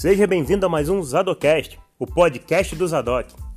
Seja bem-vindo a mais um Zadocast, o podcast do Zadok.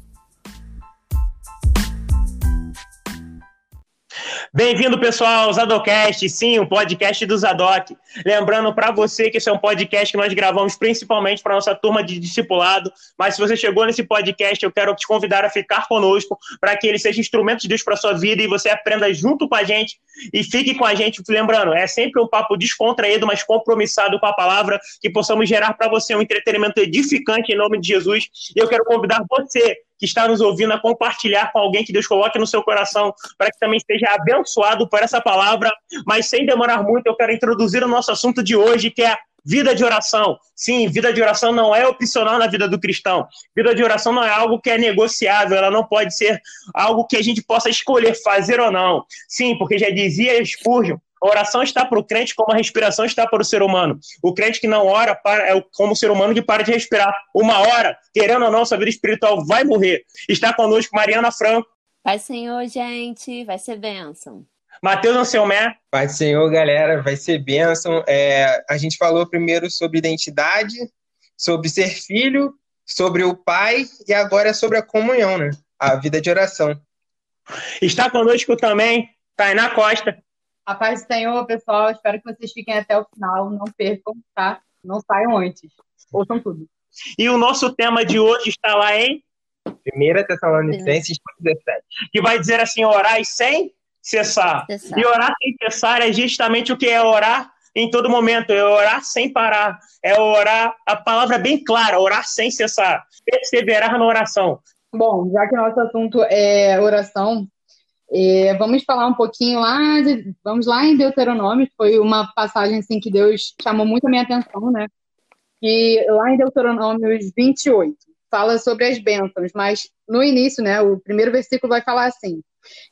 Bem-vindo, pessoal, ao Zadocast, sim, o podcast do Zadok. Lembrando para você que esse é um podcast que nós gravamos principalmente para nossa turma de discipulado, mas se você chegou nesse podcast, eu quero te convidar a ficar conosco para que ele seja instrumento de Deus para sua vida e você aprenda junto com a gente e fique com a gente. Lembrando, é sempre um papo descontraído, mas compromissado com a palavra, que possamos gerar para você um entretenimento edificante em nome de Jesus. E eu quero convidar você que está nos ouvindo a compartilhar com alguém que Deus coloque no seu coração, para que também esteja abençoado por essa palavra. Mas sem demorar muito, eu quero introduzir o nosso assunto de hoje, que é Vida de oração. Sim, vida de oração não é opcional na vida do cristão. Vida de oração não é algo que é negociável, ela não pode ser algo que a gente possa escolher fazer ou não. Sim, porque já dizia Spurgeon, a oração está para o crente como a respiração está para o ser humano. O crente que não ora para, é como o ser humano que para de respirar. Uma hora, querendo ou não, sua vida espiritual vai morrer. Está conosco Mariana Franco. Pai Senhor, gente, vai ser bênção. Matheus Anselmé. Pai Senhor, galera, vai ser bênção. É, a gente falou primeiro sobre identidade, sobre ser filho, sobre o pai e agora é sobre a comunhão, né? A vida de oração. Está conosco também Tainá Costa. A paz do Senhor, pessoal. Espero que vocês fiquem até o final. Não percam, tá? Não saiam antes. Ouçam tudo. E o nosso tema de hoje está lá em 1 Tessalonicenses 17. Que vai dizer assim: orar sem cessar. cessar. E orar sem cessar é justamente o que é orar em todo momento, é orar sem parar, é orar, a palavra é bem clara, orar sem cessar, perseverar na oração. Bom, já que nosso assunto é oração, é, vamos falar um pouquinho lá, de, vamos lá em Deuteronômio, foi uma passagem assim que Deus chamou muito a minha atenção, né? E lá em Deuteronômio 28 fala sobre as bênçãos, mas no início, né, o primeiro versículo vai falar assim: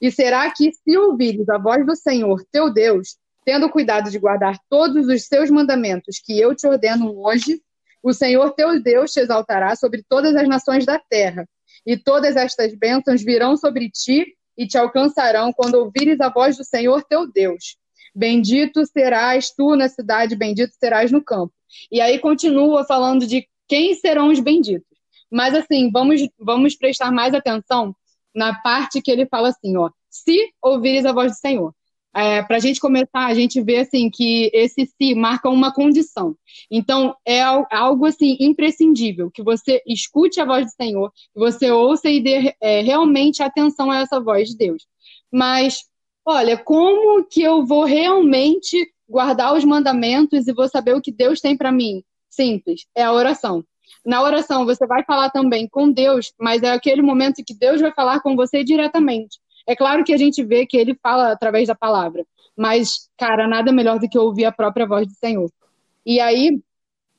E será que se ouvires a voz do Senhor, teu Deus, tendo cuidado de guardar todos os seus mandamentos que eu te ordeno hoje, o Senhor teu Deus te exaltará sobre todas as nações da terra, e todas estas bênçãos virão sobre ti e te alcançarão quando ouvires a voz do Senhor teu Deus. Bendito serás tu na cidade, bendito serás no campo. E aí continua falando de quem serão os benditos. Mas assim, vamos, vamos prestar mais atenção na parte que ele fala assim, ó, se ouvires a voz do Senhor. É, para a gente começar, a gente vê assim que esse se marca uma condição. Então, é algo assim imprescindível que você escute a voz do Senhor, que você ouça e dê é, realmente atenção a essa voz de Deus. Mas, olha, como que eu vou realmente guardar os mandamentos e vou saber o que Deus tem para mim? Simples, é a oração. Na oração, você vai falar também com Deus, mas é aquele momento que Deus vai falar com você diretamente. É claro que a gente vê que ele fala através da palavra, mas, cara, nada melhor do que ouvir a própria voz do Senhor. E aí,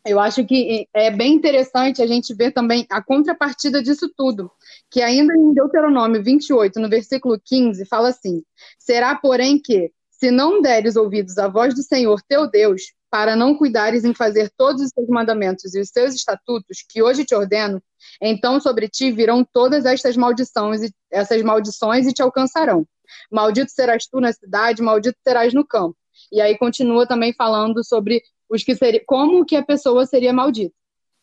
eu acho que é bem interessante a gente ver também a contrapartida disso tudo, que ainda em Deuteronômio 28, no versículo 15, fala assim: Será, porém, que, se não deres ouvidos à voz do Senhor teu Deus, para não cuidares em fazer todos os seus mandamentos e os seus estatutos que hoje te ordeno, então sobre ti virão todas estas maldições e essas maldições e te alcançarão. Maldito serás tu na cidade, maldito serás no campo. E aí continua também falando sobre os que seria, como que a pessoa seria maldita.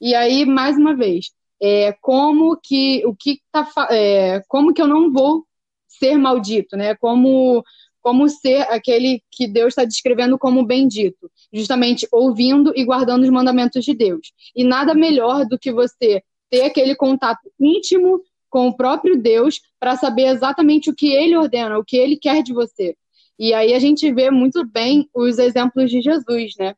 E aí mais uma vez, é, como que o que tá, é, como que eu não vou ser maldito, né? Como como ser aquele que Deus está descrevendo como bendito, justamente ouvindo e guardando os mandamentos de Deus. E nada melhor do que você ter aquele contato íntimo com o próprio Deus para saber exatamente o que ele ordena, o que ele quer de você. E aí a gente vê muito bem os exemplos de Jesus, né?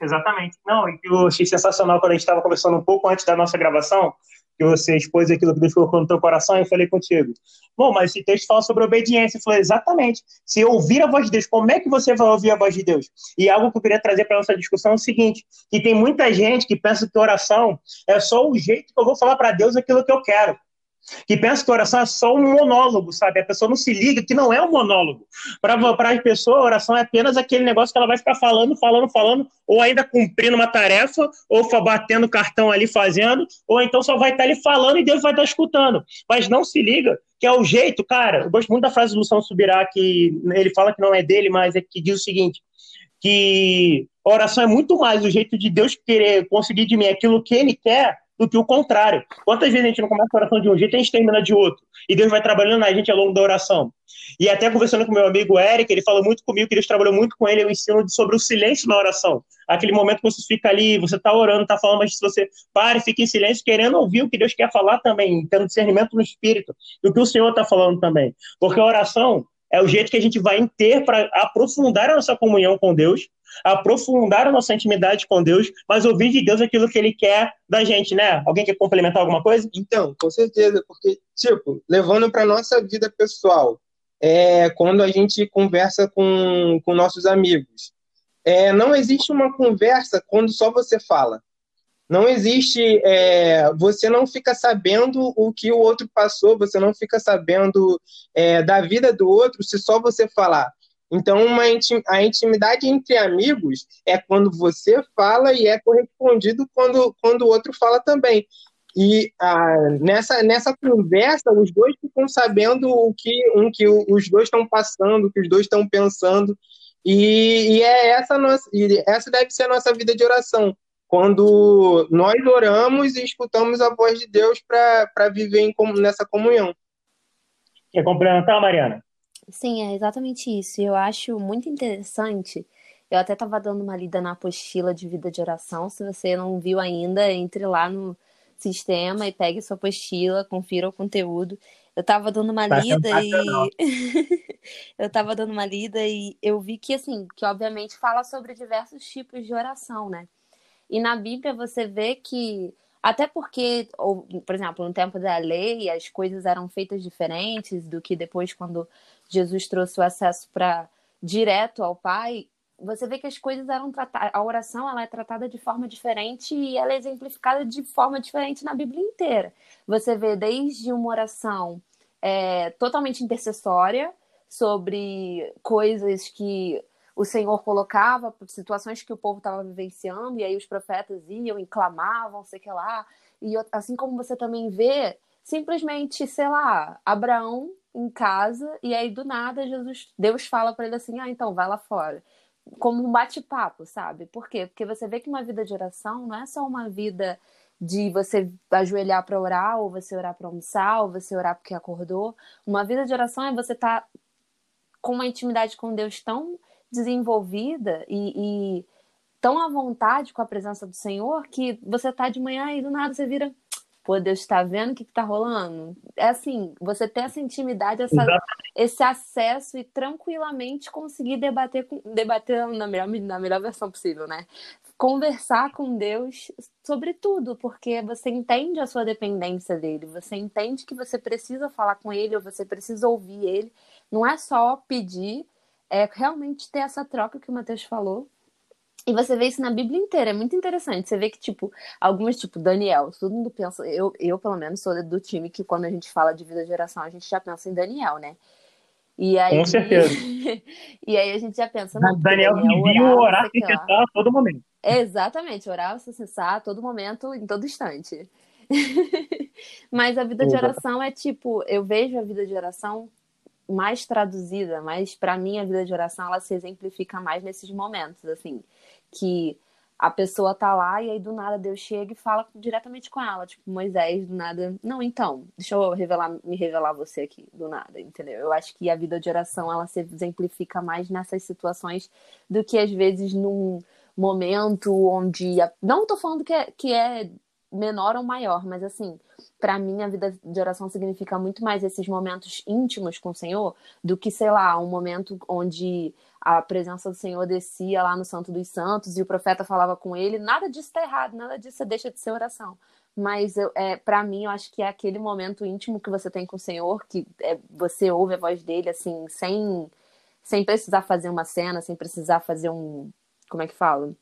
Exatamente. Não, e eu achei sensacional quando a gente estava conversando um pouco antes da nossa gravação, que você expôs aquilo que Deus colocou no teu coração, e eu falei contigo. Bom, mas esse texto fala sobre obediência. Eu falei, exatamente. Se ouvir a voz de Deus, como é que você vai ouvir a voz de Deus? E algo que eu queria trazer para nossa discussão é o seguinte: que tem muita gente que pensa que oração é só o jeito que eu vou falar para Deus aquilo que eu quero que pensa que oração é só um monólogo, sabe? A pessoa não se liga que não é um monólogo. Para a pessoa, oração é apenas aquele negócio que ela vai ficar falando, falando, falando, ou ainda cumprindo uma tarefa, ou batendo cartão ali fazendo, ou então só vai estar ali falando e Deus vai estar escutando. Mas não se liga que é o jeito, cara. Eu gosto muito da frase do Luciano Subirá, que ele fala que não é dele, mas é que diz o seguinte: que oração é muito mais o jeito de Deus querer conseguir de mim aquilo que Ele quer do que o contrário. Quantas vezes a gente não começa a oração de um jeito e a gente termina de outro? E Deus vai trabalhando na gente ao longo da oração. E até conversando com meu amigo Eric, ele falou muito comigo que Deus trabalhou muito com ele, eu ensino sobre o silêncio na oração. Aquele momento que você fica ali, você está orando, está falando, mas se você para e fica em silêncio, querendo ouvir o que Deus quer falar também, tendo discernimento no espírito, do que o Senhor está falando também. Porque a oração é o jeito que a gente vai ter para aprofundar a nossa comunhão com Deus, aprofundar a nossa intimidade com Deus, mas ouvir de Deus aquilo que Ele quer da gente, né? Alguém quer complementar alguma coisa? Então, com certeza, porque, tipo, levando para nossa vida pessoal, é, quando a gente conversa com, com nossos amigos, é, não existe uma conversa quando só você fala. Não existe. É, você não fica sabendo o que o outro passou, você não fica sabendo é, da vida do outro se só você falar. Então, uma, a intimidade entre amigos é quando você fala e é correspondido quando, quando o outro fala também. E ah, nessa, nessa conversa, os dois ficam sabendo o que, um, que os dois estão passando, o que os dois estão pensando. E, e é essa nossa, e essa deve ser a nossa vida de oração. Quando nós oramos e escutamos a voz de Deus para viver em, nessa comunhão. Quer complementar, Mariana? Sim, é exatamente isso. Eu acho muito interessante. Eu até estava dando uma lida na apostila de vida de oração. Se você não viu ainda, entre lá no sistema e pegue sua apostila, confira o conteúdo. Eu estava dando uma tá lida e eu estava dando uma lida e eu vi que assim, que obviamente fala sobre diversos tipos de oração, né? E na Bíblia você vê que até porque, ou, por exemplo, no tempo da lei, as coisas eram feitas diferentes do que depois quando Jesus trouxe o acesso para direto ao Pai, você vê que as coisas eram tratadas, a oração ela é tratada de forma diferente e ela é exemplificada de forma diferente na Bíblia inteira. Você vê desde uma oração é, totalmente intercessória sobre coisas que o Senhor colocava, situações que o povo estava vivenciando, e aí os profetas iam e clamavam, sei que lá. E assim como você também vê, simplesmente, sei lá, Abraão em casa, e aí do nada Jesus, Deus fala para ele assim: ah, então vai lá fora. Como um bate-papo, sabe? Por quê? Porque você vê que uma vida de oração não é só uma vida de você ajoelhar para orar, ou você orar para almoçar, ou você orar porque acordou. Uma vida de oração é você estar tá com uma intimidade com Deus tão desenvolvida e, e, tão à vontade com a presença do Senhor que você tá de manhã e do nada você vira pô, Deus está vendo o que está rolando. É assim, você ter essa intimidade, essa, esse acesso e tranquilamente conseguir debater, debater na melhor, na melhor versão possível, né? Conversar com Deus sobre tudo, porque você entende a sua dependência dele, você entende que você precisa falar com ele ou você precisa ouvir ele. Não é só pedir, é realmente ter essa troca que o Matheus falou e você vê isso na Bíblia inteira, é muito interessante. Você vê que, tipo, alguns, tipo, Daniel, todo mundo pensa. Eu, eu, pelo menos, sou do time que quando a gente fala de vida de geração, a gente já pensa em Daniel, né? E aí, Com certeza. e aí a gente já pensa. Não, Daniel, Daniel vivia orar sem cessar a todo momento. Exatamente, orar sem cessar a todo momento, em todo instante. Mas a vida de oração é tipo, eu vejo a vida de oração mais traduzida, mas para mim a vida de oração ela se exemplifica mais nesses momentos, assim que a pessoa tá lá e aí do nada Deus chega e fala diretamente com ela, tipo Moisés do nada, não, então, deixa eu revelar, me revelar você aqui do nada, entendeu? Eu acho que a vida de oração ela se exemplifica mais nessas situações do que às vezes num momento onde a... não tô falando que é, que é menor ou maior, mas assim, para mim a vida de oração significa muito mais esses momentos íntimos com o Senhor do que, sei lá, um momento onde a presença do Senhor descia lá no Santo dos Santos e o profeta falava com ele. Nada disso está errado, nada disso deixa de ser oração. Mas é, para mim, eu acho que é aquele momento íntimo que você tem com o Senhor, que é, você ouve a voz dele, assim, sem, sem precisar fazer uma cena, sem precisar fazer um. Como é que fala?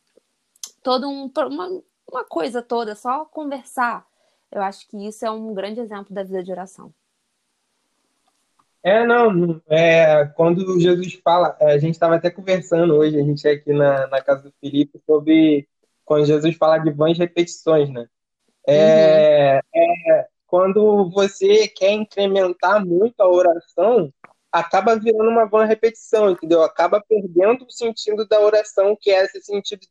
Todo um. Uma, uma coisa toda, só conversar. Eu acho que isso é um grande exemplo da vida de oração. É, não, é, quando Jesus fala, a gente estava até conversando hoje, a gente é aqui na, na casa do Felipe, sobre quando Jesus fala de vãs repetições, né? É, uhum. é, quando você quer incrementar muito a oração, acaba virando uma vã repetição, entendeu? Acaba perdendo o sentido da oração, que é esse sentido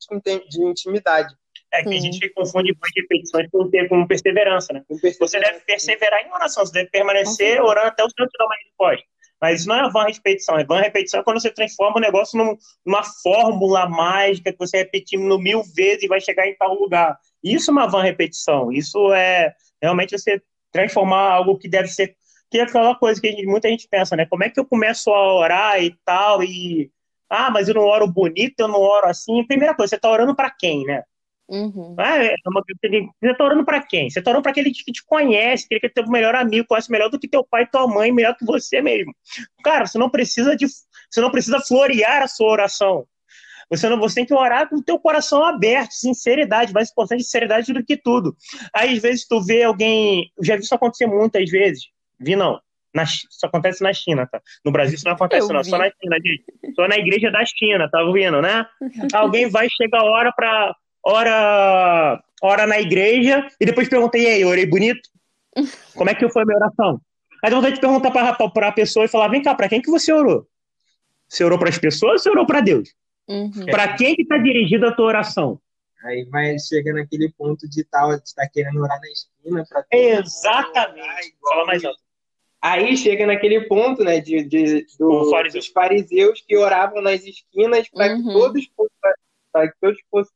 de intimidade. É que a gente confunde com repetições com, com perseverança, né? Com perseverança. Você deve perseverar em oração, você deve permanecer orando até o Senhor te dar uma resposta. Mas isso não é van repetição. É van repetição é quando você transforma o negócio num, numa fórmula mágica que você repetindo mil vezes e vai chegar em tal lugar. Isso é uma van repetição. Isso é realmente você transformar algo que deve ser. Que é aquela coisa que gente, muita gente pensa, né? Como é que eu começo a orar e tal? E. Ah, mas eu não oro bonito, eu não oro assim. Primeira coisa, você está orando para quem, né? Uhum. É, é uma, você está orando para quem? Você está orando para aquele que te conhece, aquele que é teu melhor amigo, conhece melhor do que teu pai e tua mãe, melhor que você mesmo. Cara, você não precisa de, você não precisa florear a sua oração. Você não, você tem que orar com o teu coração aberto, sinceridade, mais importante sinceridade do que tudo. Aí às vezes tu vê alguém, já vi isso acontecer muitas vezes. Vi não. Na, isso acontece na China, tá? No Brasil isso não acontece, Eu não. Vi. Só na China, gente. Só na igreja da China, tá ouvindo, né? Alguém vai, chega a hora para ora, ora na igreja, e depois perguntei, e aí, orei bonito? Como é que foi a minha oração? Aí eu vou te perguntar para a pessoa e falar, vem cá, para quem que você orou? Você orou para as pessoas ou você orou para Deus? Uhum. Para quem que está dirigida a tua oração? Aí vai chegar naquele ponto de tal, de estar tá querendo orar na esquina. Pra Exatamente. Fala mais alto. Aí chega naquele ponto, né, de, de do, dos fariseus que oravam nas esquinas para uhum. que todos para que todos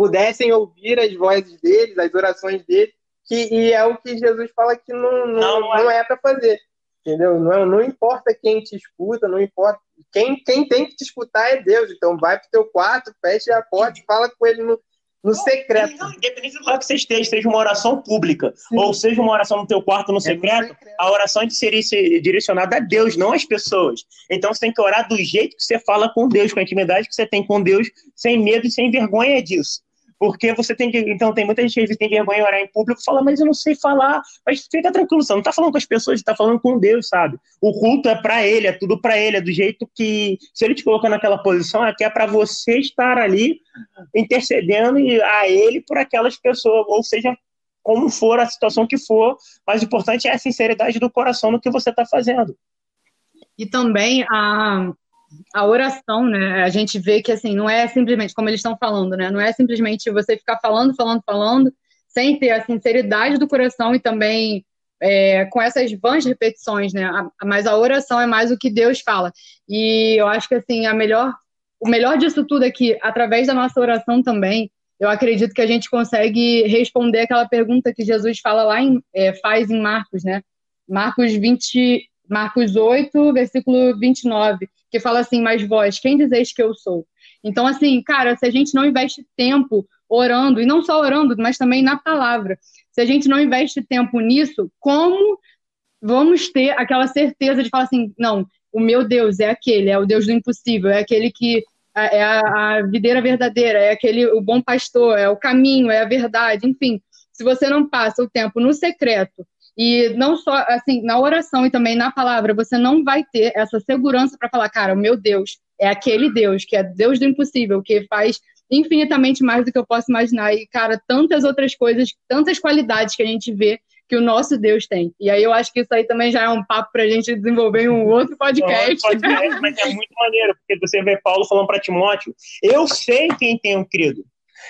pudessem ouvir as vozes deles, as orações deles, que, e é o que Jesus fala que não, não, não, é, é para fazer. Entendeu? Não, não importa quem te escuta, não importa. Quem, quem tem que te escutar é Deus. Então vai pro teu quarto, fecha a porta e fala com ele no, no secreto. independente do lugar que você esteja, seja uma oração pública, Sim. ou seja uma oração no teu quarto no é secreto, secreto, a oração seria direcionada a Deus, não às pessoas. Então você tem que orar do jeito que você fala com Deus, com a intimidade que você tem com Deus, sem medo e sem vergonha disso. Porque você tem que. Então, tem muita gente que tem vergonha de orar em público fala, mas eu não sei falar. Mas fica tranquilo, você não está falando com as pessoas, você está falando com Deus, sabe? O culto é para ele, é tudo para ele, é do jeito que. Se ele te colocar naquela posição, é que é para você estar ali intercedendo a ele por aquelas pessoas, ou seja, como for a situação que for, mas o importante é a sinceridade do coração no que você está fazendo. E também a, a oração, né? A gente vê que assim, não é simplesmente, como eles estão falando, né? Não é simplesmente você ficar falando, falando, falando, sem ter a sinceridade do coração e também é, com essas vãs repetições, né? Mas a oração é mais o que Deus fala. E eu acho que assim, a melhor, o melhor disso tudo é que, através da nossa oração também, eu acredito que a gente consegue responder aquela pergunta que Jesus fala lá em, é, faz em Marcos, né? Marcos 20, Marcos 8, versículo 29 que fala assim, mas vós, quem dizeis que eu sou? Então, assim, cara, se a gente não investe tempo orando, e não só orando, mas também na palavra, se a gente não investe tempo nisso, como vamos ter aquela certeza de falar assim, não, o meu Deus é aquele, é o Deus do impossível, é aquele que é, é a, a videira verdadeira, é aquele o bom pastor, é o caminho, é a verdade, enfim. Se você não passa o tempo no secreto e não só, assim, na oração e também na palavra, você não vai ter essa segurança para falar, cara, o meu Deus é aquele Deus, que é Deus do impossível, que faz infinitamente mais do que eu posso imaginar. E, cara, tantas outras coisas, tantas qualidades que a gente vê que o nosso Deus tem. E aí eu acho que isso aí também já é um papo para a gente desenvolver em um outro podcast. Não, podcast mas é muito maneiro, porque você vê Paulo falando para Timóteo, eu sei quem tem um crido.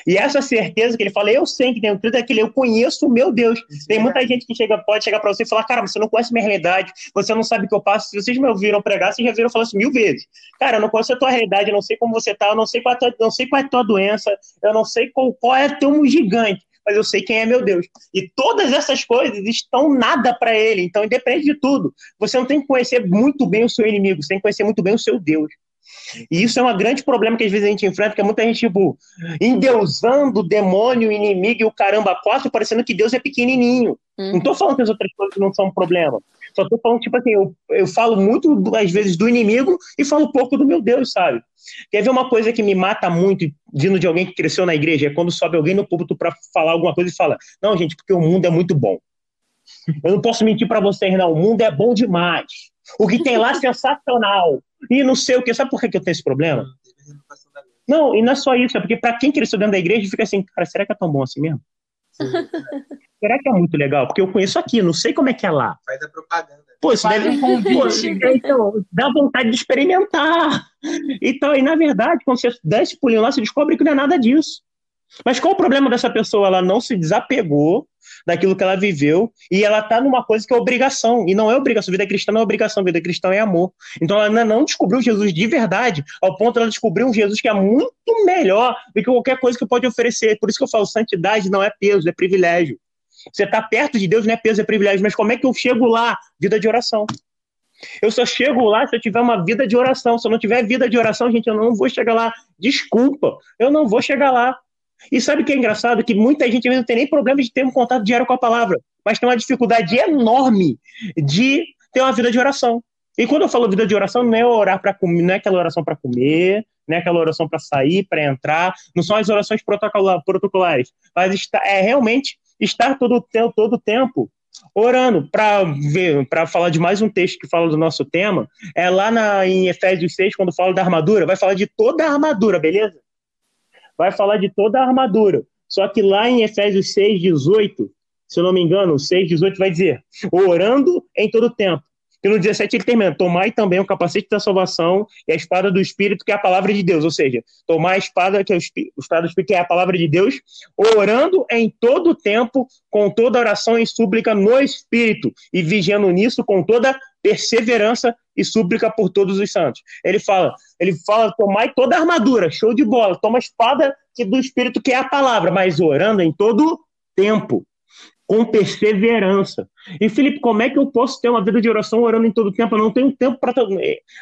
E essa certeza que ele fala, eu sei que tem tudo é que eu conheço o meu Deus. Tem muita gente que chega, pode chegar para você e falar, cara, você não conhece minha realidade, você não sabe o que eu passo. Se vocês me ouviram pregar, vocês já viram falar isso mil vezes. Cara, eu não conheço a tua realidade, eu não sei como você tá, eu não sei qual é a tua, não sei qual é a tua doença, eu não sei qual, qual é teu gigante mas eu sei quem é meu Deus. E todas essas coisas estão nada para ele. Então, independente de tudo, você não tem que conhecer muito bem o seu inimigo, você tem que conhecer muito bem o seu Deus. E isso é um grande problema que às vezes a gente enfrenta, porque muita gente, tipo, endeusando o demônio, o inimigo e o caramba quatro, parecendo que Deus é pequenininho. Uhum. Não tô falando que as outras coisas não são um problema. Só tô falando, tipo assim, eu, eu falo muito, às vezes, do inimigo e falo pouco do meu Deus, sabe? Quer ver uma coisa que me mata muito, vindo de alguém que cresceu na igreja, é quando sobe alguém no púlpito para falar alguma coisa e fala: Não, gente, porque o mundo é muito bom. Eu não posso mentir para vocês, não. O mundo é bom demais. O que tem lá é sensacional e não sei o que. Sabe por que eu tenho esse problema? Não, e não é só isso, é porque para quem cresceu dentro da igreja fica assim, cara, será que é tão bom assim mesmo? será que é muito legal? Porque eu conheço aqui, não sei como é que é lá. Faz a propaganda. Pô, isso Faz deve. Pô, então, dá vontade de experimentar. Então, e na verdade, quando você dá esse pulinho lá, você descobre que não é nada disso. Mas qual o problema dessa pessoa? Ela não se desapegou daquilo que ela viveu e ela tá numa coisa que é obrigação. E não é obrigação. Vida cristã não é obrigação, vida cristã é amor. Então ela ainda não descobriu Jesus de verdade, ao ponto de ela descobrir um Jesus que é muito melhor do que qualquer coisa que pode oferecer. Por isso que eu falo, santidade não é peso, é privilégio. Você tá perto de Deus não é peso, é privilégio. Mas como é que eu chego lá? Vida de oração. Eu só chego lá se eu tiver uma vida de oração. Se eu não tiver vida de oração, gente, eu não vou chegar lá. Desculpa, eu não vou chegar lá. E sabe o que é engraçado? Que muita gente vezes não tem nem problema de ter um contato diário com a palavra, mas tem uma dificuldade enorme de ter uma vida de oração. E quando eu falo vida de oração, não é orar para comer, não é aquela oração para comer, não é aquela oração para sair, para entrar, não são as orações protocola- protocolares, mas está, é realmente estar todo o tempo, todo tempo orando para ver, para falar de mais um texto que fala do nosso tema, é lá na, em Efésios 6, quando fala da armadura, vai falar de toda a armadura, beleza? Vai falar de toda a armadura. Só que lá em Efésios 6, 18, se eu não me engano, 6, 18 vai dizer, orando em todo tempo. E no 17 ele termina, tomai também o capacete da salvação e a espada do Espírito, que é a palavra de Deus. Ou seja, tomar a espada, que é o espada do Espírito, que é a palavra de Deus, orando em todo tempo, com toda oração e súplica no Espírito, e vigiando nisso com toda perseverança e súplica por todos os santos. Ele fala, ele fala, tomai toda a armadura, show de bola, toma a espada que- do Espírito, que é a palavra, mas orando em todo tempo, com perseverança. E Felipe, como é que eu posso ter uma vida de oração orando em todo tempo? Eu não tenho tempo para.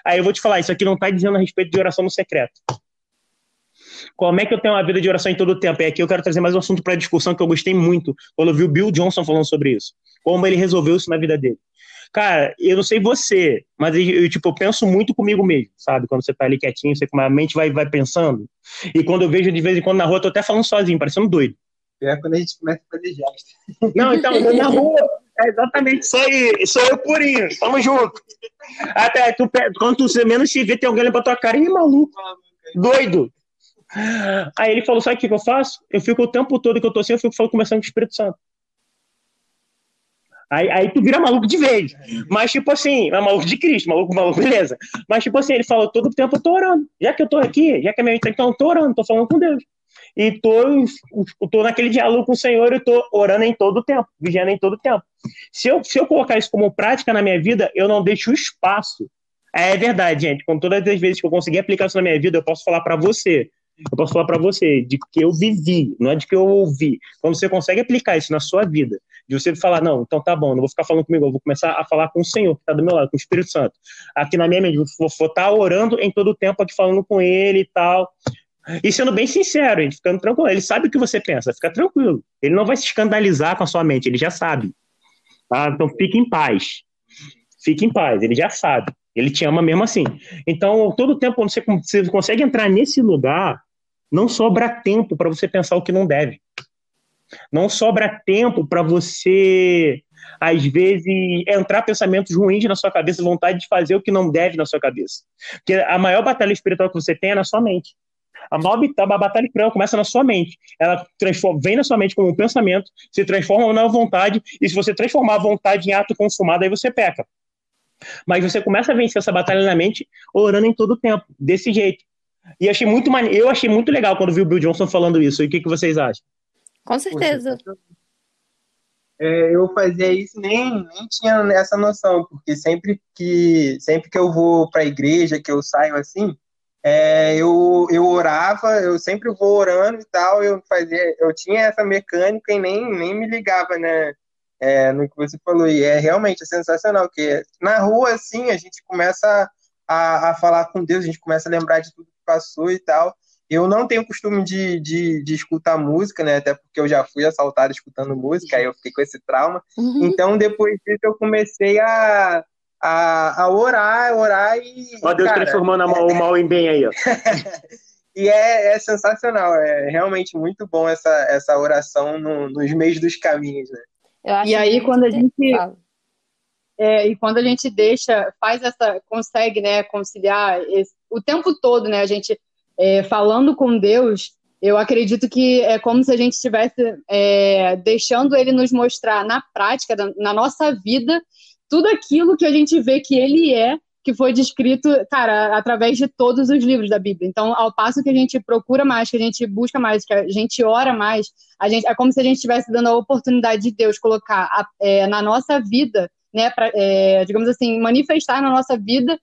Aí eu vou te falar, isso aqui não está dizendo a respeito de oração no secreto. Como é que eu tenho uma vida de oração em todo tempo? E aqui eu quero trazer mais um assunto para discussão que eu gostei muito quando eu vi o Bill Johnson falando sobre isso. Como ele resolveu isso na vida dele. Cara, eu não sei você, mas eu, tipo, eu penso muito comigo mesmo, sabe? Quando você tá ali quietinho, você, a mente vai, vai pensando. E quando eu vejo de vez em quando na rua, eu tô até falando sozinho, parecendo doido. É quando a gente começa a fazer gesto. Não, então, na rua, é exatamente isso aí. Sou eu purinho, tamo junto. Até tu, quando você menos se vê, tem alguém olhando pra tua cara, ih, maluco, doido. Aí ele falou: sabe o que, que eu faço? Eu fico o tempo todo que eu tô assim, eu fico falando, conversando com o Espírito Santo. Aí, aí tu vira maluco de vez. Mas, tipo assim, é maluco de Cristo, maluco, maluco, beleza. Mas, tipo assim, ele falou: todo tempo eu tô orando. Já que eu tô aqui, já que a minha tá aqui, então eu tô orando, tô falando com Deus. E tô, eu tô naquele diálogo com o Senhor e tô orando em todo o tempo, vigiando em todo o tempo. Se eu, se eu colocar isso como prática na minha vida, eu não deixo espaço. É verdade, gente. Com todas as vezes que eu conseguir aplicar isso na minha vida, eu posso falar para você. Eu posso falar para você de que eu vivi, não é de que eu ouvi. Quando você consegue aplicar isso na sua vida, de você falar, não, então tá bom, não vou ficar falando comigo, eu vou começar a falar com o Senhor, que está do meu lado, com o Espírito Santo. Aqui na minha mente, vou estar tá orando em todo o tempo aqui, falando com ele e tal. E sendo bem sincero, gente, ficando tranquilo. Ele sabe o que você pensa, fica tranquilo. Ele não vai se escandalizar com a sua mente, ele já sabe. Tá? Então fique em paz. Fique em paz, ele já sabe. Ele te ama mesmo assim. Então, todo tempo, quando você consegue entrar nesse lugar, não sobra tempo para você pensar o que não deve. Não sobra tempo para você, às vezes, entrar pensamentos ruins na sua cabeça, vontade de fazer o que não deve na sua cabeça. Porque a maior batalha espiritual que você tem é na sua mente. A maior batalha espiritual começa na sua mente. Ela transforma, vem na sua mente como um pensamento, se transforma na vontade, e se você transformar a vontade em ato consumado, aí você peca. Mas você começa a vencer essa batalha na mente orando em todo o tempo, desse jeito. E achei muito mane... eu achei muito legal quando vi o Bill Johnson falando isso. E o que, que vocês acham? Com certeza. É, eu fazia isso nem, nem tinha essa noção, porque sempre que sempre que eu vou para a igreja, que eu saio assim, é, eu, eu orava, eu sempre vou orando e tal, eu fazia, eu tinha essa mecânica e nem, nem me ligava, né, é, no que você falou, e é realmente é sensacional, que na rua, assim, a gente começa a, a falar com Deus, a gente começa a lembrar de tudo passou e tal, eu não tenho costume de, de, de, escutar música, né? Até porque eu já fui assaltado escutando música, aí eu fiquei com esse trauma. Uhum. Então, depois disso, eu comecei a, a, a orar, orar e. Ó, Deus cara, transformando é... o mal em bem aí, ó. e é, é, sensacional, é realmente muito bom essa, essa oração no, nos meios dos caminhos, né? e aí, quando a gente. É, e quando a gente deixa, faz essa, consegue, né, conciliar esse, o tempo todo, né, a gente é, falando com Deus, Eu acredito que é como se a gente estivesse é, deixando ele nos mostrar na prática, na nossa vida, tudo aquilo que a gente vê que ele é, que foi descrito, cara, através de todos os livros da Bíblia. Então, ao passo que a gente procura mais, que a gente busca mais, que a gente ora mais, a gente, é como se a gente estivesse dando a oportunidade de Deus colocar a, é, na nossa vida, né, pra, é, digamos assim, manifestar na nossa vida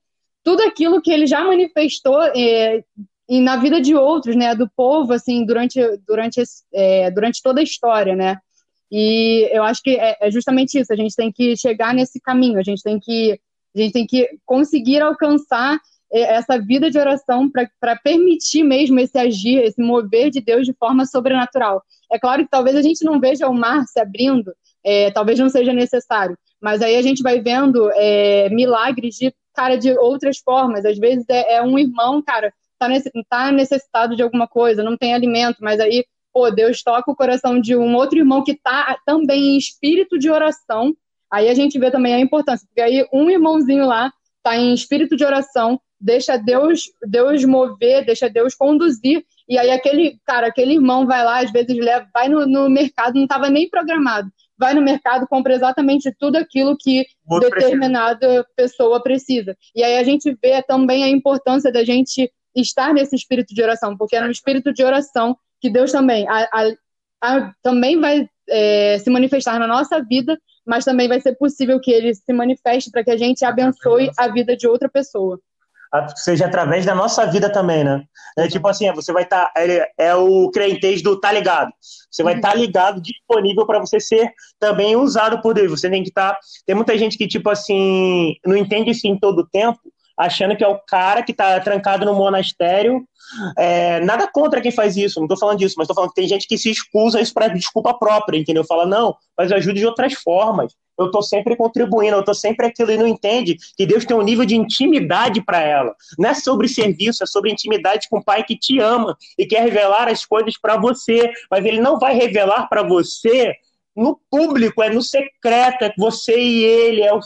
tudo aquilo que ele já manifestou é, e na vida de outros, né, do povo, assim, durante, durante, é, durante toda a história, né, e eu acho que é, é, justamente isso, a gente tem que chegar nesse caminho, a gente tem que, a gente tem que conseguir alcançar é, essa vida de oração para permitir mesmo esse agir, esse mover de Deus de forma sobrenatural. É claro que talvez a gente não veja o mar se abrindo, é, talvez não seja necessário, mas aí a gente vai vendo é, milagres de cara de outras formas. Às vezes é, é um irmão, cara, tá, nesse, tá necessitado de alguma coisa, não tem alimento, mas aí, pô, Deus toca o coração de um outro irmão que tá também em espírito de oração. Aí a gente vê também a importância, porque aí um irmãozinho lá tá em espírito de oração, deixa Deus, Deus mover, deixa Deus conduzir, e aí aquele, cara, aquele irmão vai lá, às vezes leva, vai no, no mercado, não estava nem programado, vai no mercado, compra exatamente tudo aquilo que Muito determinada precisa. pessoa precisa. E aí a gente vê também a importância da gente estar nesse espírito de oração, porque é no espírito de oração que Deus também a, a, a, também vai é, se manifestar na nossa vida, mas também vai ser possível que ele se manifeste para que a gente abençoe a vida de outra pessoa seja através da nossa vida também, né? É tipo assim, você vai estar. Tá, é, é, o crentez do tá ligado. Você vai estar tá ligado, disponível para você ser também usado por Deus. Você tem que estar. Tá, tem muita gente que, tipo assim, não entende isso em todo o tempo, achando que é o cara que está trancado no monastério. É, nada contra quem faz isso, não estou falando disso, mas estou falando que tem gente que se excusa isso para desculpa própria, entendeu? Fala, não, mas eu ajudo de outras formas. Eu estou sempre contribuindo, eu estou sempre aquilo e não entende que Deus tem um nível de intimidade para ela. Não é sobre serviço, é sobre intimidade com o Pai que te ama e quer revelar as coisas para você, mas Ele não vai revelar para você no público, é no secreto, é você e ele, é, o,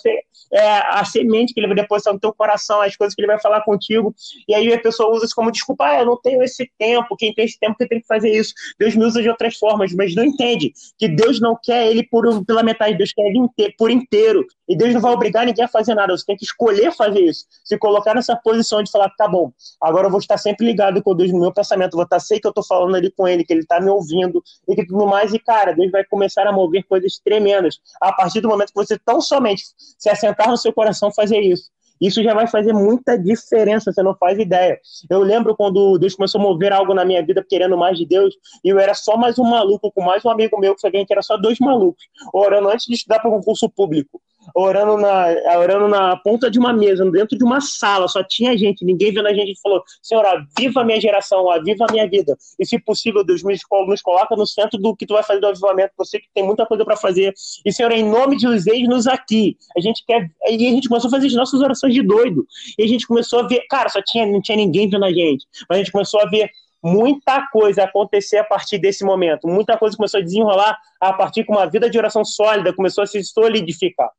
é a semente que ele vai depositar no teu coração, as coisas que ele vai falar contigo, e aí a pessoa usa isso como desculpa, ah, eu não tenho esse tempo, quem tem esse tempo que tem que fazer isso. Deus me usa de outras formas, mas não entende que Deus não quer ele por, pela metade, Deus quer ele por inteiro, e Deus não vai obrigar ninguém a fazer nada, você tem que escolher fazer isso, se colocar nessa posição de falar, tá bom, agora eu vou estar sempre ligado com Deus no meu pensamento, vou estar, sei que eu tô falando ali com ele, que ele tá me ouvindo, e que tudo mais, e cara, Deus vai começar a mover coisas tremendas a partir do momento que você tão somente se assentar no seu coração fazer isso. Isso já vai fazer muita diferença, você não faz ideia. Eu lembro quando Deus começou a mover algo na minha vida querendo mais de Deus, e eu era só mais um maluco, com mais um amigo meu, que sabia que era só dois malucos, orando antes de estudar para concurso público orando na, orando na ponta de uma mesa, dentro de uma sala, só tinha gente, ninguém vendo a gente, e falou, Senhor, aviva a minha geração, aviva a minha vida, e se possível, Deus, nos coloca no centro do que tu vai fazer do avivamento, você que tem muita coisa para fazer, e Senhor, em nome de Jesus, eis-nos aqui, a gente quer, e a gente começou a fazer as nossas orações de doido, e a gente começou a ver, cara, só tinha, não tinha ninguém vendo a gente, mas a gente começou a ver muita coisa acontecer a partir desse momento. Muita coisa começou a desenrolar a partir que uma vida de oração sólida começou a se solidificar.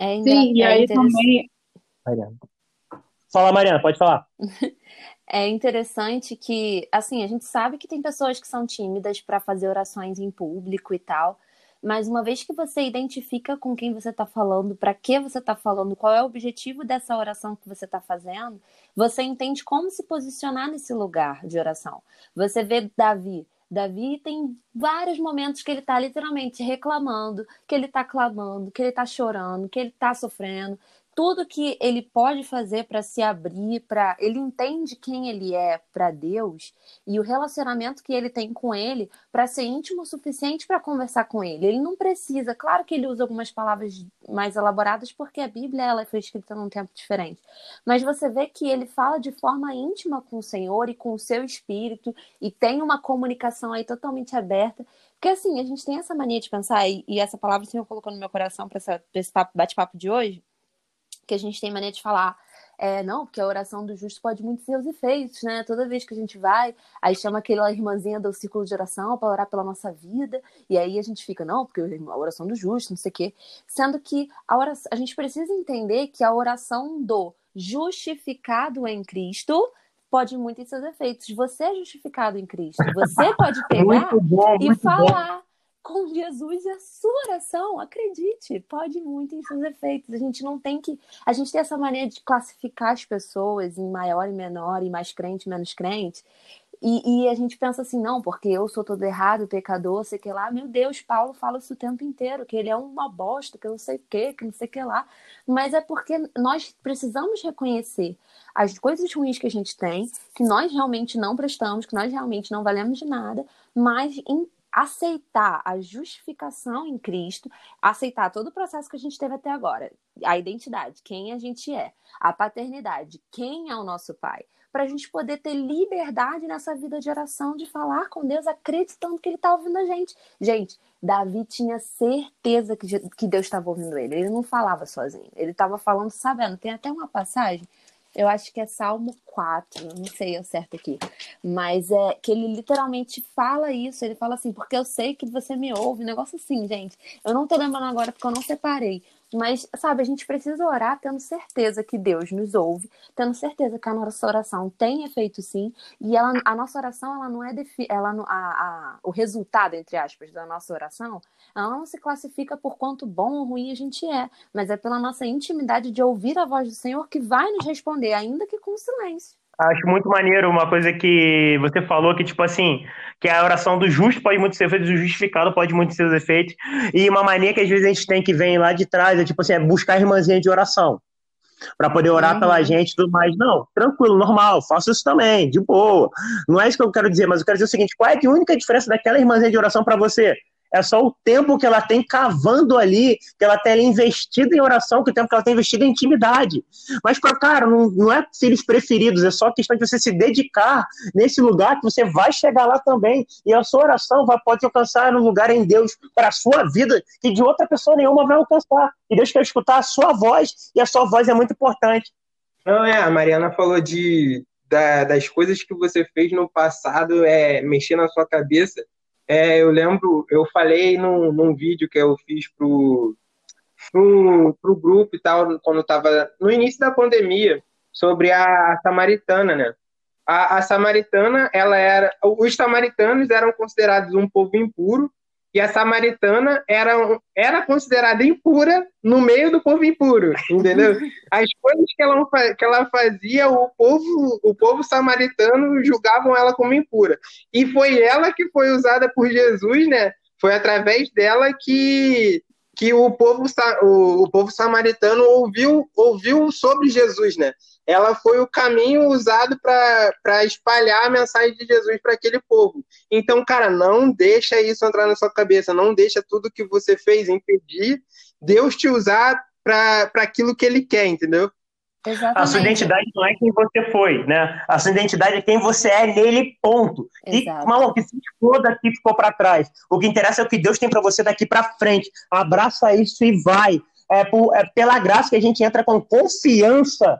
É Sim, e é aí também. Mariana. Fala, Mariana, pode falar. É interessante que, assim, a gente sabe que tem pessoas que são tímidas para fazer orações em público e tal, mas uma vez que você identifica com quem você está falando, para que você está falando, qual é o objetivo dessa oração que você está fazendo, você entende como se posicionar nesse lugar de oração. Você vê Davi, Davi tem vários momentos que ele está literalmente reclamando, que ele está clamando, que ele está chorando, que ele está sofrendo, tudo que ele pode fazer para se abrir, para ele entende quem ele é para Deus e o relacionamento que ele tem com ele para ser íntimo o suficiente para conversar com ele. Ele não precisa, claro que ele usa algumas palavras mais elaboradas porque a Bíblia ela foi escrita num tempo diferente, mas você vê que ele fala de forma íntima com o Senhor e com o seu espírito e tem uma comunicação aí totalmente aberta. Porque assim, a gente tem essa mania de pensar, e, e essa palavra o Senhor colocou no meu coração para esse bate-papo de hoje, que a gente tem maneira de falar, é, não, porque a oração do justo pode muito ser os efeitos, né? Toda vez que a gente vai, aí chama aquela irmãzinha do círculo de oração para orar pela nossa vida, e aí a gente fica, não, porque a oração do justo, não sei o quê. Sendo que a, oração, a gente precisa entender que a oração do justificado em Cristo pode muito em seus efeitos. Você é justificado em Cristo. Você pode pegar e falar. Bom com Jesus e a sua oração, acredite, pode muito em seus efeitos. A gente não tem que. A gente tem essa maneira de classificar as pessoas em maior e menor, e mais crente, menos crente. E, e, a gente pensa assim, não, porque eu sou todo errado, pecador, sei que lá. Meu Deus, Paulo fala isso o tempo inteiro, que ele é uma bosta, que eu não sei o que, que não sei o que lá. Mas é porque nós precisamos reconhecer as coisas ruins que a gente tem, que nós realmente não prestamos, que nós realmente não valemos de nada, mas em aceitar a justificação em Cristo, aceitar todo o processo que a gente teve até agora, a identidade, quem a gente é, a paternidade, quem é o nosso pai, para a gente poder ter liberdade nessa vida de oração, de falar com Deus, acreditando que Ele está ouvindo a gente. Gente, Davi tinha certeza que, Deus estava ouvindo ele, ele não falava sozinho, ele estava falando sabendo. Tem até uma passagem eu acho que é Salmo 4, não sei o certo aqui, mas é que ele literalmente fala isso, ele fala assim, porque eu sei que você me ouve, um negócio assim, gente. Eu não tô lembrando agora porque eu não separei, mas, sabe, a gente precisa orar tendo certeza que Deus nos ouve, tendo certeza que a nossa oração tem efeito sim, e ela, a nossa oração, ela não é defi ela a, a, o resultado, entre aspas, da nossa oração, ela não se classifica por quanto bom ou ruim a gente é, mas é pela nossa intimidade de ouvir a voz do Senhor que vai nos responder, ainda que com silêncio. Acho muito maneiro uma coisa que você falou, que tipo assim, que a oração do justo pode muito ser feita, do justificado pode muito ser efeitos. E uma mania que às vezes a gente tem que vem lá de trás é tipo assim, é buscar a irmãzinha de oração. para poder orar uhum. pela gente e tudo mais. Não, tranquilo, normal, faço isso também, de boa. Não é isso que eu quero dizer, mas eu quero dizer o seguinte: qual é a única diferença daquela irmãzinha de oração para você? É só o tempo que ela tem cavando ali, que ela tem investido em oração, que o tempo que ela tem investido em intimidade. Mas, cara, não, não é filhos preferidos, é só questão de você se dedicar nesse lugar que você vai chegar lá também. E a sua oração vai, pode alcançar um lugar em Deus para a sua vida que de outra pessoa nenhuma vai alcançar. E Deus quer escutar a sua voz, e a sua voz é muito importante. Não, é, a Mariana falou de, da, das coisas que você fez no passado, é mexer na sua cabeça. É, eu lembro, eu falei num, num vídeo que eu fiz pro, pro, pro grupo e tal, quando estava no início da pandemia, sobre a, a samaritana, né? A, a, samaritana, ela era, os samaritanos eram considerados um povo impuro e a samaritana era, era considerada impura no meio do povo impuro, entendeu? As coisas que ela, que ela fazia, o povo, o povo samaritano julgavam ela como impura. E foi ela que foi usada por Jesus, né? Foi através dela que, que o, povo, o, povo samaritano ouviu, ouviu sobre Jesus, né? ela foi o caminho usado para espalhar a mensagem de Jesus para aquele povo. Então, cara, não deixa isso entrar na sua cabeça, não deixa tudo que você fez impedir Deus te usar para aquilo que ele quer, entendeu? Exatamente. A sua identidade não é quem você foi, né? A sua identidade é quem você é nele, ponto. Exato. E, mal, que se ficou daqui ficou para trás. O que interessa é o que Deus tem para você daqui para frente. Abraça isso e vai é, por, é pela graça que a gente entra com confiança.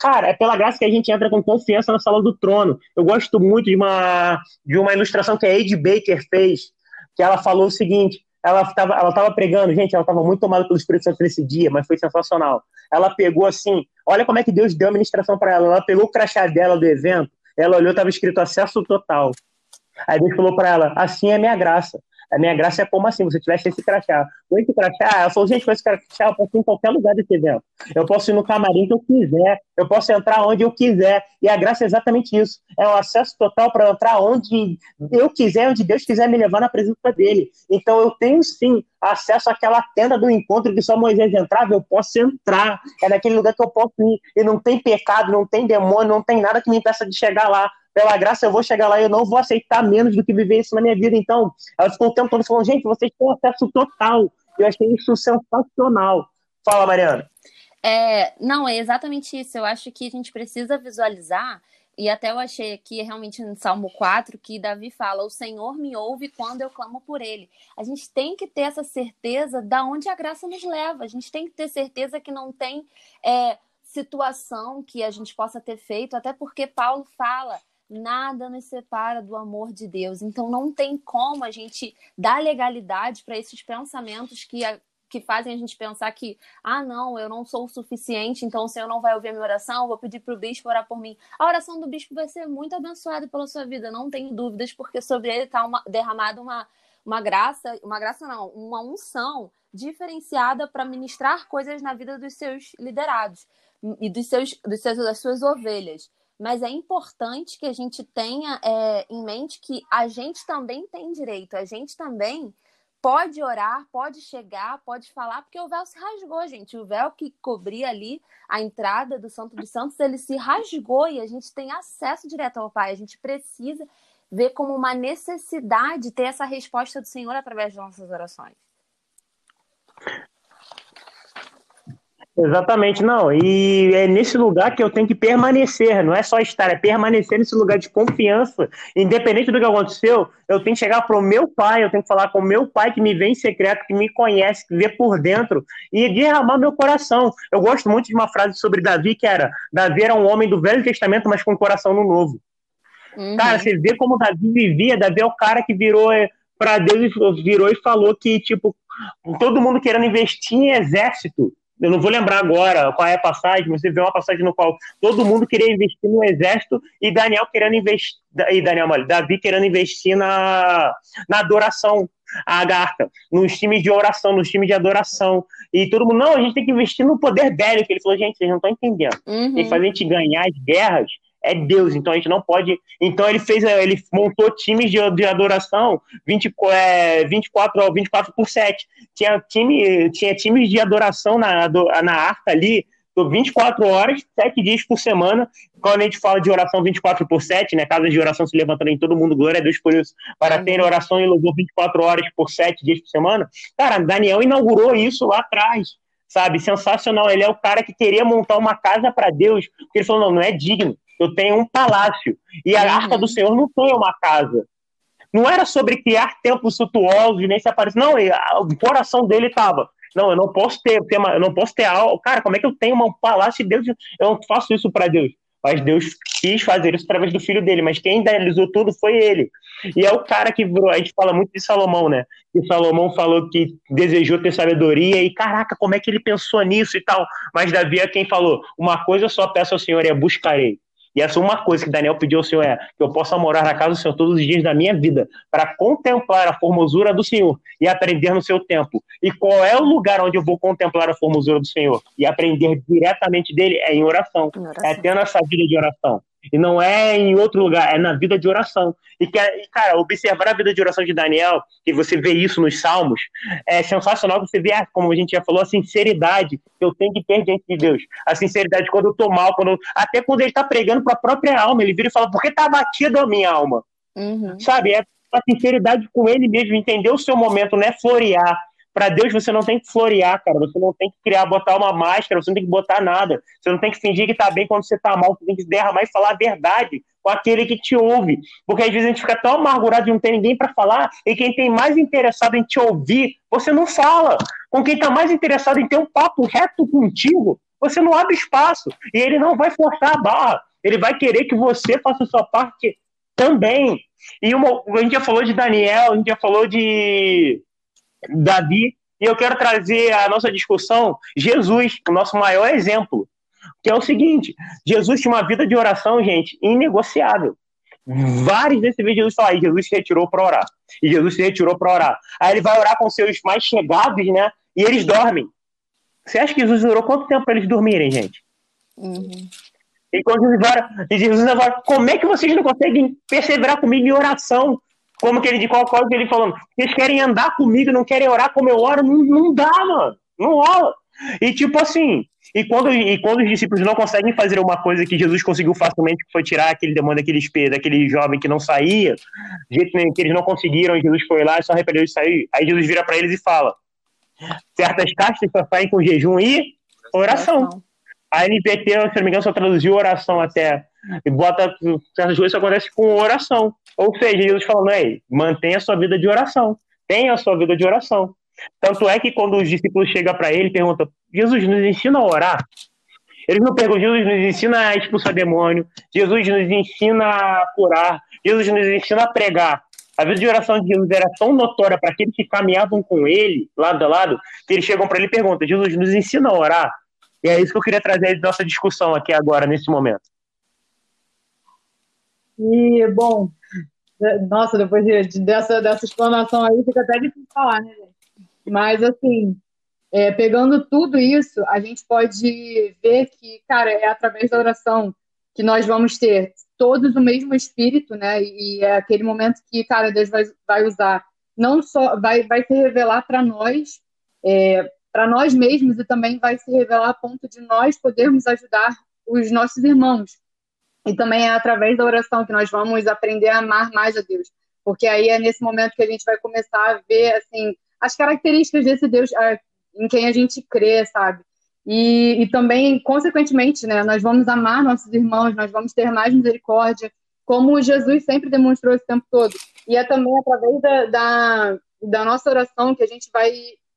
Cara, é pela graça que a gente entra com confiança na sala do trono. Eu gosto muito de uma, de uma ilustração que a Ed Baker fez, que ela falou o seguinte: ela estava ela tava pregando, gente, ela estava muito tomada pelo Espírito Santo nesse dia, mas foi sensacional. Ela pegou assim, olha como é que Deus deu a ministração para ela. Ela pegou o crachá dela do evento, ela olhou, estava escrito acesso total. Aí Deus falou para ela: assim é minha graça. A minha graça é como assim, você tivesse esse crachá. Com esse crachá, ela falou, gente, com esse crachá eu posso ir em qualquer lugar desse evento. Eu posso ir no camarim que eu quiser, eu posso entrar onde eu quiser. E a graça é exatamente isso. É um acesso total para entrar onde eu quiser, onde Deus quiser me levar na presença dele. Então eu tenho sim acesso àquela tenda do encontro que só Moisés entrava, eu posso entrar. É naquele lugar que eu posso ir. E não tem pecado, não tem demônio, não tem nada que me impeça de chegar lá pela graça eu vou chegar lá e eu não vou aceitar menos do que viver isso na minha vida. Então, ela ficou o tempo todo falando, gente, vocês têm acesso total. Eu achei isso sensacional. Fala, Mariana. É, não, é exatamente isso. Eu acho que a gente precisa visualizar, e até eu achei aqui realmente no Salmo 4 que Davi fala: O Senhor me ouve quando eu clamo por ele. A gente tem que ter essa certeza da onde a graça nos leva. A gente tem que ter certeza que não tem é, situação que a gente possa ter feito, até porque Paulo fala nada nos separa do amor de Deus. Então não tem como a gente dar legalidade para esses pensamentos que, que fazem a gente pensar que, ah, não, eu não sou o suficiente, então o Senhor não vai ouvir a minha oração, vou pedir para o bispo orar por mim. A oração do bispo vai ser muito abençoada pela sua vida, não tenho dúvidas, porque sobre ele está derramada uma, uma graça, uma graça não, uma unção diferenciada para ministrar coisas na vida dos seus liderados e dos seus, dos seus, das suas ovelhas. Mas é importante que a gente tenha é, em mente que a gente também tem direito, a gente também pode orar, pode chegar, pode falar, porque o véu se rasgou, gente. O véu que cobria ali a entrada do Santo dos Santos, ele se rasgou e a gente tem acesso direto ao Pai. A gente precisa ver como uma necessidade ter essa resposta do Senhor através das nossas orações. Exatamente, não. E é nesse lugar que eu tenho que permanecer, não é só estar, é permanecer nesse lugar de confiança. Independente do que aconteceu, eu tenho que chegar para o meu pai, eu tenho que falar com o meu pai que me vê em secreto, que me conhece, que vê por dentro, e derramar meu coração. Eu gosto muito de uma frase sobre Davi, que era: Davi era um homem do Velho Testamento, mas com coração no Novo. Uhum. Cara, você vê como Davi vivia, Davi é o cara que virou é, para Deus virou e falou que, tipo, todo mundo querendo investir em exército eu não vou lembrar agora qual é a passagem, mas você vê uma passagem no qual todo mundo queria investir no exército e Daniel querendo investir, e Daniel, Davi querendo investir na, na adoração, a Agartha, nos times de oração, nos times de adoração. E todo mundo, não, a gente tem que investir no poder bélico. Ele falou, gente, vocês não estão entendendo. Uhum. Tem que fazer a gente ganhar as guerras é Deus, então a gente não pode. Então ele fez, ele montou times de, de adoração 20, é, 24, 24 por 7. Tinha, time, tinha times de adoração na, na arca ali, 24 horas, 7 dias por semana. Quando a gente fala de oração 24 por 7, né? Casas de oração se levantando em todo mundo, glória a Deus por isso, para ter oração e louvor 24 horas por 7 dias por semana. Cara, Daniel inaugurou isso lá atrás sabe? Sensacional. Ele é o cara que queria montar uma casa para Deus, porque ele falou: não, não é digno eu tenho um palácio. E a uhum. arca do Senhor não tem uma casa. Não era sobre criar templos suntuosos, nem se aparecer. Não, o coração dele estava. Não, eu não posso ter, ter uma, eu não posso ter algo. Cara, como é que eu tenho um palácio de Deus? Eu não faço isso para Deus. Mas Deus quis fazer isso através do filho dele, mas quem realizou tudo foi ele. E é o cara que. A gente fala muito de Salomão, né? Que Salomão falou que desejou ter sabedoria e caraca, como é que ele pensou nisso e tal. Mas Davi é quem falou: uma coisa eu só peço ao Senhor e é buscarei. E essa é uma coisa que Daniel pediu ao Senhor é que eu possa morar na casa do Senhor todos os dias da minha vida, para contemplar a formosura do Senhor e aprender no seu tempo. E qual é o lugar onde eu vou contemplar a formosura do Senhor e aprender diretamente dele? É em oração. Em oração. É tendo essa vida de oração. E não é em outro lugar, é na vida de oração. E, que, cara, observar a vida de oração de Daniel, que você vê isso nos Salmos, é sensacional você vê, como a gente já falou, a sinceridade que eu tenho que ter diante de Deus. A sinceridade quando eu tô mal, quando eu, até quando ele tá pregando para a própria alma, ele vira e fala, por que tá abatido a minha alma? Uhum. Sabe? É a sinceridade com ele mesmo, entender o seu momento, não é florear, para Deus você não tem que florear, cara. Você não tem que criar, botar uma máscara, você não tem que botar nada. Você não tem que fingir que tá bem quando você tá mal. Você tem que derramar e falar a verdade com aquele que te ouve. Porque às vezes a gente fica tão amargurado de não ter ninguém para falar, e quem tem mais interessado em te ouvir, você não fala. Com quem tá mais interessado em ter um papo reto contigo, você não abre espaço. E ele não vai forçar a barra. Ele vai querer que você faça a sua parte também. E uma, a gente já falou de Daniel, a gente já falou de Davi, e eu quero trazer a nossa discussão Jesus, o nosso maior exemplo, que é o seguinte: Jesus tinha uma vida de oração, gente, inegociável. Vários desses vídeos Jesus fala, Jesus se retirou para orar. E Jesus se retirou para orar. Aí ele vai orar com seus mais chegados, né? E eles dormem. Você acha que Jesus durou quanto tempo para eles dormirem, gente? Uhum. E quando Jesus ora, Jesus agora, como é que vocês não conseguem perseverar comigo em oração? Como que ele de qual coisa ele falando? Eles querem andar comigo, não querem orar como eu oro, não, não dá, mano. Não rola. E tipo assim, e quando, e quando os discípulos não conseguem fazer uma coisa que Jesus conseguiu facilmente, que foi tirar aquele demônio daquele espelho, daquele jovem que não saía, jeito que eles não conseguiram, Jesus foi lá e só arrependeu de sair. Aí Jesus vira para eles e fala: certas castas só saem com jejum e oração. A NPT, se não me engano, só traduziu oração até. E bota certas coisas acontece com oração. Ou seja, Jesus falando, aí, mantenha a sua vida de oração. Tenha a sua vida de oração. Tanto é que quando os discípulos chegam para ele e perguntam, Jesus, nos ensina a orar? Eles não perguntam, Jesus nos ensina a expulsar demônio, Jesus nos ensina a curar, Jesus nos ensina a pregar. A vida de oração de Jesus era tão notória para aqueles que caminhavam com ele, lado a lado, que eles chegam para ele e perguntam: Jesus, nos ensina a orar. E é isso que eu queria trazer de nossa discussão aqui agora, nesse momento. E, bom, nossa, depois de, dessa, dessa explanação aí, fica até difícil falar, né, gente? Mas, assim, é, pegando tudo isso, a gente pode ver que, cara, é através da oração que nós vamos ter todos o mesmo espírito, né? E é aquele momento que, cara, Deus vai, vai usar, não só, vai, vai se revelar para nós, é, para nós mesmos, e também vai se revelar a ponto de nós podermos ajudar os nossos irmãos. E também é através da oração que nós vamos aprender a amar mais a Deus. Porque aí é nesse momento que a gente vai começar a ver, assim, as características desse Deus em quem a gente crê, sabe? E, e também, consequentemente, né, nós vamos amar nossos irmãos, nós vamos ter mais misericórdia, como Jesus sempre demonstrou esse tempo todo. E é também através da, da, da nossa oração que a gente vai,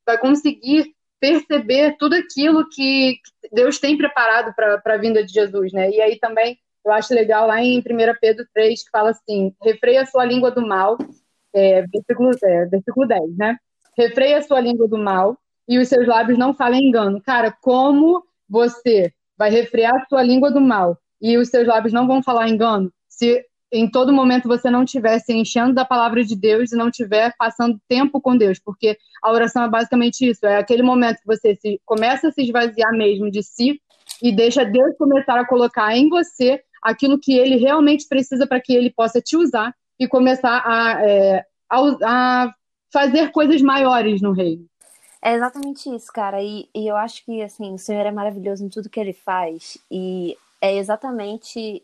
vai conseguir perceber tudo aquilo que Deus tem preparado para a vinda de Jesus, né? E aí também eu acho legal lá em 1 Pedro 3, que fala assim: refreia a sua língua do mal, é, versículo, é, versículo 10, né? Refreia a sua língua do mal e os seus lábios não falem engano. Cara, como você vai refrear a sua língua do mal e os seus lábios não vão falar engano se em todo momento você não estiver se enchendo da palavra de Deus e não estiver passando tempo com Deus, porque a oração é basicamente isso, é aquele momento que você se, começa a se esvaziar mesmo de si e deixa Deus começar a colocar em você aquilo que ele realmente precisa para que ele possa te usar e começar a, é, a, a fazer coisas maiores no reino. É exatamente isso, cara. E, e eu acho que assim, o Senhor é maravilhoso em tudo que ele faz. E é exatamente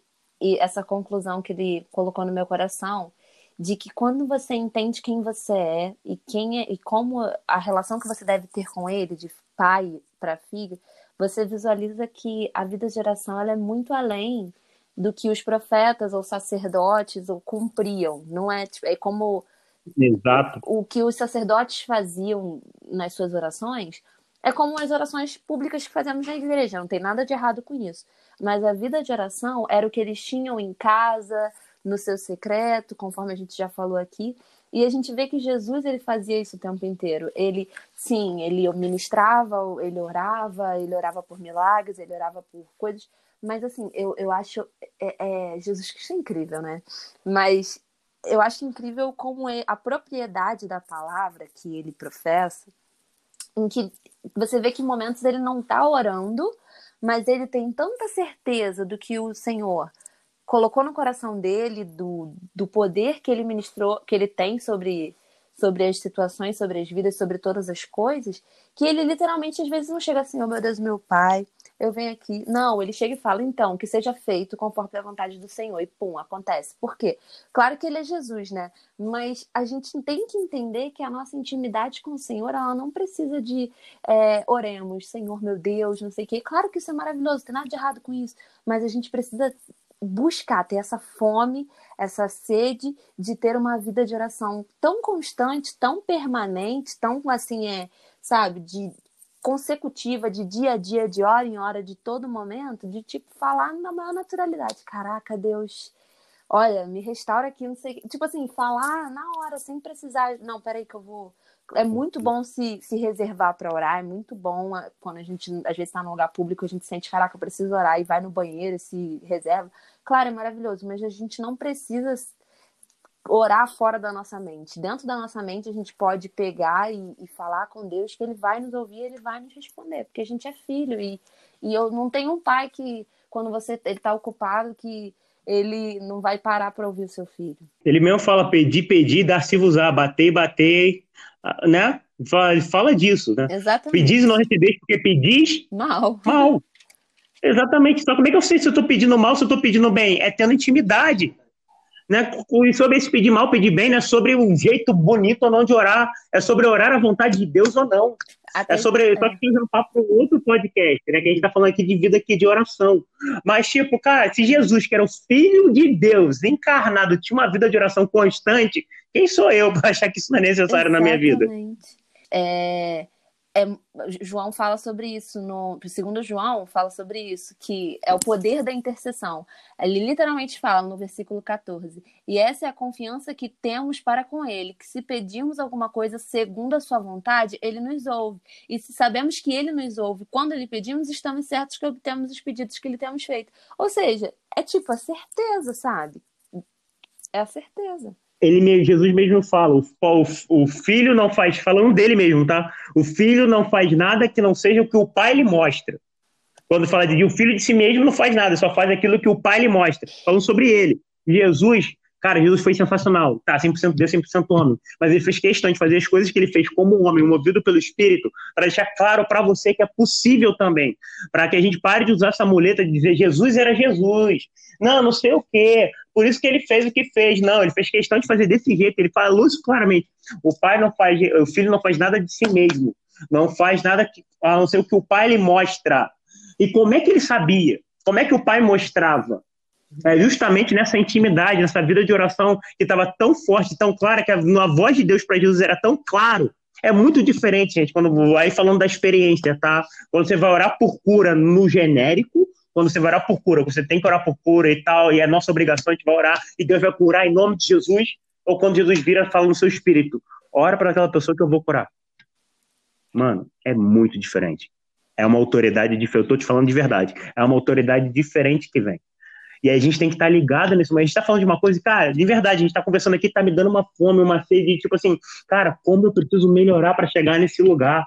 essa conclusão que ele colocou no meu coração de que quando você entende quem você é e quem é, e como a relação que você deve ter com ele, de pai para filho, você visualiza que a vida de oração ela é muito além do que os profetas ou sacerdotes ou cumpriam. Não é, tipo, é como Exato. O que os sacerdotes faziam nas suas orações é como as orações públicas que fazemos na igreja, não tem nada de errado com isso. Mas a vida de oração era o que eles tinham em casa, no seu secreto, conforme a gente já falou aqui. E a gente vê que Jesus ele fazia isso o tempo inteiro. Ele, sim, ele ministrava, ele orava, ele orava por milagres, ele orava por coisas. Mas assim, eu, eu acho é, é Jesus Cristo é incrível, né? Mas eu acho incrível como é a propriedade da palavra que ele professa, em que você vê que em momentos ele não está orando, mas ele tem tanta certeza do que o Senhor colocou no coração dele, do, do poder que ele ministrou, que ele tem sobre, sobre as situações, sobre as vidas, sobre todas as coisas, que ele literalmente às vezes não chega assim, oh meu Deus, meu pai, eu venho aqui. Não, ele chega e fala, então, que seja feito conforme a vontade do Senhor. E pum, acontece. Por quê? Claro que ele é Jesus, né? Mas a gente tem que entender que a nossa intimidade com o Senhor, ela não precisa de é, oremos, Senhor, meu Deus, não sei o quê. Claro que isso é maravilhoso, tem nada de errado com isso. Mas a gente precisa buscar ter essa fome, essa sede de ter uma vida de oração tão constante, tão permanente, tão assim é, sabe, de consecutiva de dia a dia, de hora em hora, de todo momento, de tipo falar na maior naturalidade. Caraca, Deus, olha, me restaura aqui, não sei. Tipo assim, falar na hora, sem precisar. Não, peraí que eu vou. É muito bom se, se reservar para orar, é muito bom quando a gente às vezes está num lugar público, a gente sente, caraca, eu preciso orar e vai no banheiro se reserva. Claro, é maravilhoso, mas a gente não precisa orar fora da nossa mente. Dentro da nossa mente, a gente pode pegar e, e, falar com Deus que Ele vai nos ouvir, Ele vai nos responder, porque a gente é filho. E, e eu não tenho um pai que, quando você ele está ocupado, que ele não vai parar para ouvir o seu filho. Ele mesmo fala pedir, pedir, dar-se-vos-á, bater, bater, né? Fala, fala disso, né? Exatamente. Pedis e não recebeis porque pedis mal. Mal. Exatamente. Só como é que eu sei se eu estou pedindo mal, se eu estou pedindo bem? É tendo intimidade né? E sobre esse pedir mal, pedir bem, não é sobre um jeito bonito ou não de orar, é sobre orar a vontade de Deus ou não. Até é sobre. É. Só que tem um papo para outro podcast, né? Que a gente está falando aqui de vida aqui de oração. Mas, tipo, cara, se Jesus, que era o Filho de Deus, encarnado, tinha uma vida de oração constante, quem sou eu para achar que isso não é necessário Exatamente. na minha vida? É, é, João fala sobre isso, no segundo João fala sobre isso, que é o poder da intercessão. Ele literalmente fala no versículo 14. E essa é a confiança que temos para com ele, que se pedirmos alguma coisa segundo a sua vontade, ele nos ouve. E se sabemos que ele nos ouve, quando lhe pedimos, estamos certos que obtemos os pedidos que lhe temos feito. Ou seja, é tipo a certeza, sabe? É a certeza ele Jesus mesmo fala, o, o, filho não faz, falando dele mesmo, tá? O filho não faz nada que não seja o que o pai lhe mostra. Quando fala de o filho de si mesmo não faz nada, só faz aquilo que o pai lhe mostra. Falando sobre ele. Jesus, cara, Jesus foi sensacional. Tá, 100% Deus, 100% homem. Mas ele fez questão de fazer as coisas que ele fez como homem, movido pelo Espírito, para deixar claro para você que é possível também. Para que a gente pare de usar essa muleta de dizer Jesus era Jesus. Não, não sei o quê. Por isso que ele fez o que fez. Não, ele fez questão de fazer desse jeito. Ele falou isso claramente. O pai não faz, o filho não faz nada de si mesmo. Não faz nada que, a não ser o que o pai lhe mostra. E como é que ele sabia? Como é que o pai mostrava? É justamente nessa intimidade, nessa vida de oração que estava tão forte, tão clara, que a, a voz de Deus para Jesus era tão claro. É muito diferente, gente, quando vai falando da experiência, tá? Quando você vai orar por cura no genérico, quando você vai orar por cura, você tem que orar por cura e tal, e é nossa obrigação, a gente vai orar, e Deus vai curar em nome de Jesus, ou quando Jesus vira, fala no seu espírito, ora para aquela pessoa que eu vou curar. Mano, é muito diferente. É uma autoridade diferente, eu tô te falando de verdade, é uma autoridade diferente que vem. E a gente tem que estar tá ligado nisso, mas a gente tá falando de uma coisa, cara, de verdade, a gente tá conversando aqui, tá me dando uma fome, uma sede, tipo assim, cara, como eu preciso melhorar para chegar nesse lugar,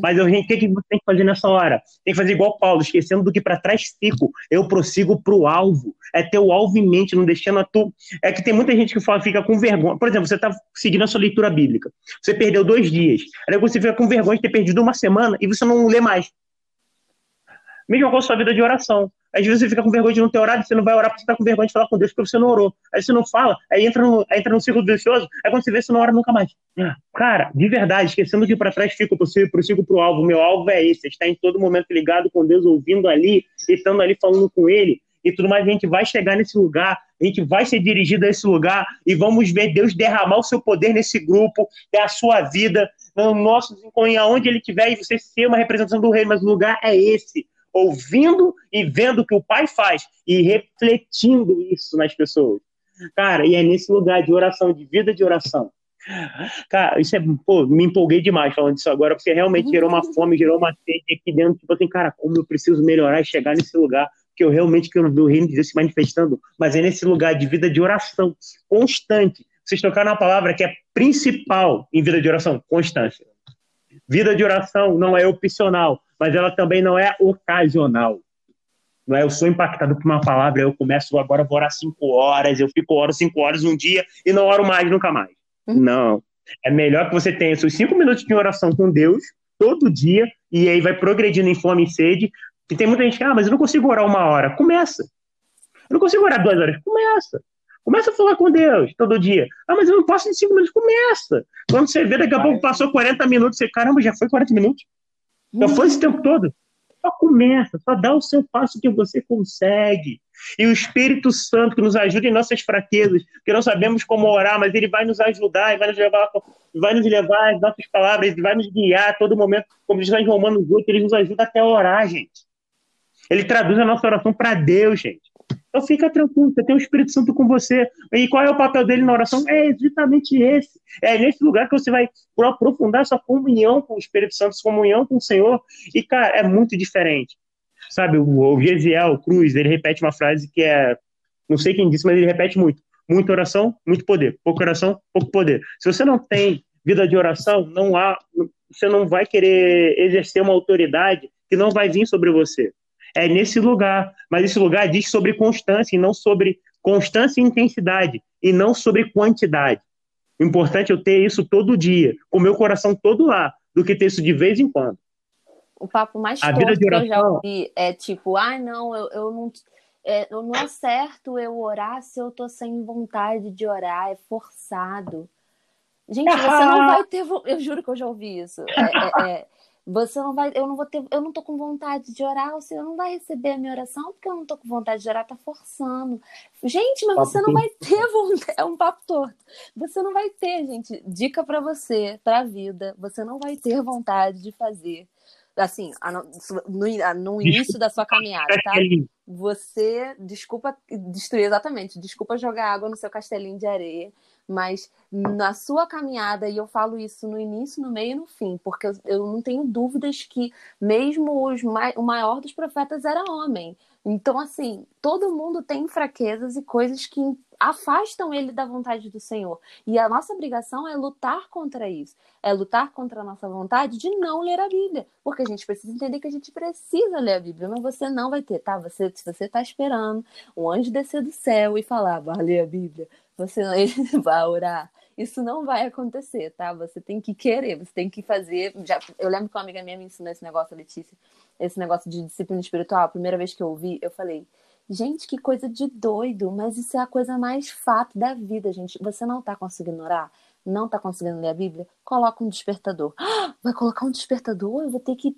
mas o que, que você tem que fazer nessa hora? Tem que fazer igual Paulo, esquecendo do que para trás fico. Eu prossigo para o alvo. É ter o alvo em mente, não deixando a tu. É que tem muita gente que fala, fica com vergonha. Por exemplo, você está seguindo a sua leitura bíblica. Você perdeu dois dias. Aí você fica com vergonha de ter perdido uma semana e você não lê mais. Com a sua vida de oração. Às vezes você fica com vergonha de não ter orado, você não vai orar porque você está com vergonha de falar com Deus porque você não orou. Aí você não fala, aí entra no, aí entra no ciclo vicioso, aí quando você vê, você não ora nunca mais. Cara, de verdade, esquecendo que para trás fica, prossigo, prossigo pro alvo. Meu alvo é esse, está em todo momento ligado com Deus, ouvindo ali, estando ali falando com Ele e tudo mais. A gente vai chegar nesse lugar, a gente vai ser dirigido a esse lugar e vamos ver Deus derramar o seu poder nesse grupo, ter a sua vida, no nosso, aonde Ele estiver e você ser uma representação do Rei, mas o lugar é esse ouvindo e vendo o que o pai faz e refletindo isso nas pessoas. Cara, e é nesse lugar de oração, de vida de oração. Cara, isso é, pô, me empolguei demais falando disso agora, porque realmente gerou uma fome, gerou uma sede aqui dentro, tipo assim, cara, como eu preciso melhorar e chegar nesse lugar, que eu realmente quero ver o reino de Deus se manifestando, mas é nesse lugar de vida de oração constante. Vocês tocaram uma palavra que é principal em vida de oração, constância. Vida de oração não é opcional, mas ela também não é ocasional. Não é, eu sou impactado por uma palavra, eu começo agora, vou orar cinco horas, eu fico oro cinco horas um dia e não oro mais, nunca mais. Uhum. Não. É melhor que você tenha seus cinco minutos de oração com Deus todo dia e aí vai progredindo em fome e sede. E tem muita gente que, ah, mas eu não consigo orar uma hora. Começa. Eu não consigo orar duas horas. Começa. Começa a falar com Deus todo dia. Ah, mas eu não passo em cinco minutos. Começa. Quando você vê, daqui a pouco passou 40 minutos, você, caramba, já foi 40 minutos? Já foi esse tempo todo? Só começa, só dá o seu passo que você consegue. E o Espírito Santo que nos ajuda em nossas fraquezas, que não sabemos como orar, mas ele vai nos ajudar e vai nos levar, vai nos levar as nossas palavras, ele vai nos guiar a todo momento, como diz lá em Romanos 8, ele nos ajuda até a orar, gente. Ele traduz a nossa oração para Deus, gente. Então fica tranquilo, você tem o Espírito Santo com você. E qual é o papel dele na oração? É exatamente esse. É nesse lugar que você vai aprofundar sua comunhão com o Espírito Santo, sua comunhão com o Senhor. E, cara, é muito diferente. Sabe, o, Gesiel Cruz, ele repete uma frase que é. Não sei quem disse, mas ele repete muito. Muita oração, muito poder. Pouca oração, pouco poder. Se você não tem vida de oração, não há. Você não vai querer exercer uma autoridade que não vai vir sobre você é nesse lugar. Mas esse lugar diz sobre constância e não sobre constância e intensidade, e não sobre quantidade. O importante é eu ter isso todo dia, com o meu coração todo lá, do que ter isso de vez em quando. O papo mais a vida de oração... que eu já ouvi é tipo, ah, não, eu, eu não. É, não é certo eu orar se eu tô sem vontade de orar, é forçado. Gente, você não vai ter. Eu juro que eu já ouvi isso. É, é, é Você não vai, eu não vou ter, eu não tô com vontade de orar, Senhor não vai receber a minha oração porque eu não tô com vontade de orar, tá forçando. Gente, mas você não vai ter vontade, é um papo torto. Você não vai ter, gente, dica para você, pra vida, você não vai ter vontade de fazer assim, no, no início da sua caminhada, tá? Você, desculpa destruir exatamente, desculpa jogar água no seu castelinho de areia, mas na sua caminhada, e eu falo isso no início, no meio e no fim, porque eu, não tenho dúvidas que mesmo os o maior dos profetas era homem. Então, assim, todo mundo tem fraquezas e coisas que afastam ele da vontade do Senhor. E a nossa obrigação é lutar contra isso. É lutar contra a nossa vontade de não ler a Bíblia. Porque a gente precisa entender que a gente precisa ler a Bíblia, mas você não vai ter, tá? Você, se você está esperando um anjo descer do céu e falar, vai ler a Bíblia, você ele vai orar. Isso não vai acontecer, tá? Você tem que querer, você tem que fazer. Já, eu lembro que uma amiga minha me ensinou esse negócio, a Letícia, esse negócio de disciplina espiritual. A primeira vez que eu ouvi, eu falei, gente, que coisa de doido, mas isso é a coisa mais fato da vida, gente. Você não tá conseguindo orar? Não tá conseguindo ler a Bíblia? Coloca um despertador. vai colocar um despertador? Eu vou ter que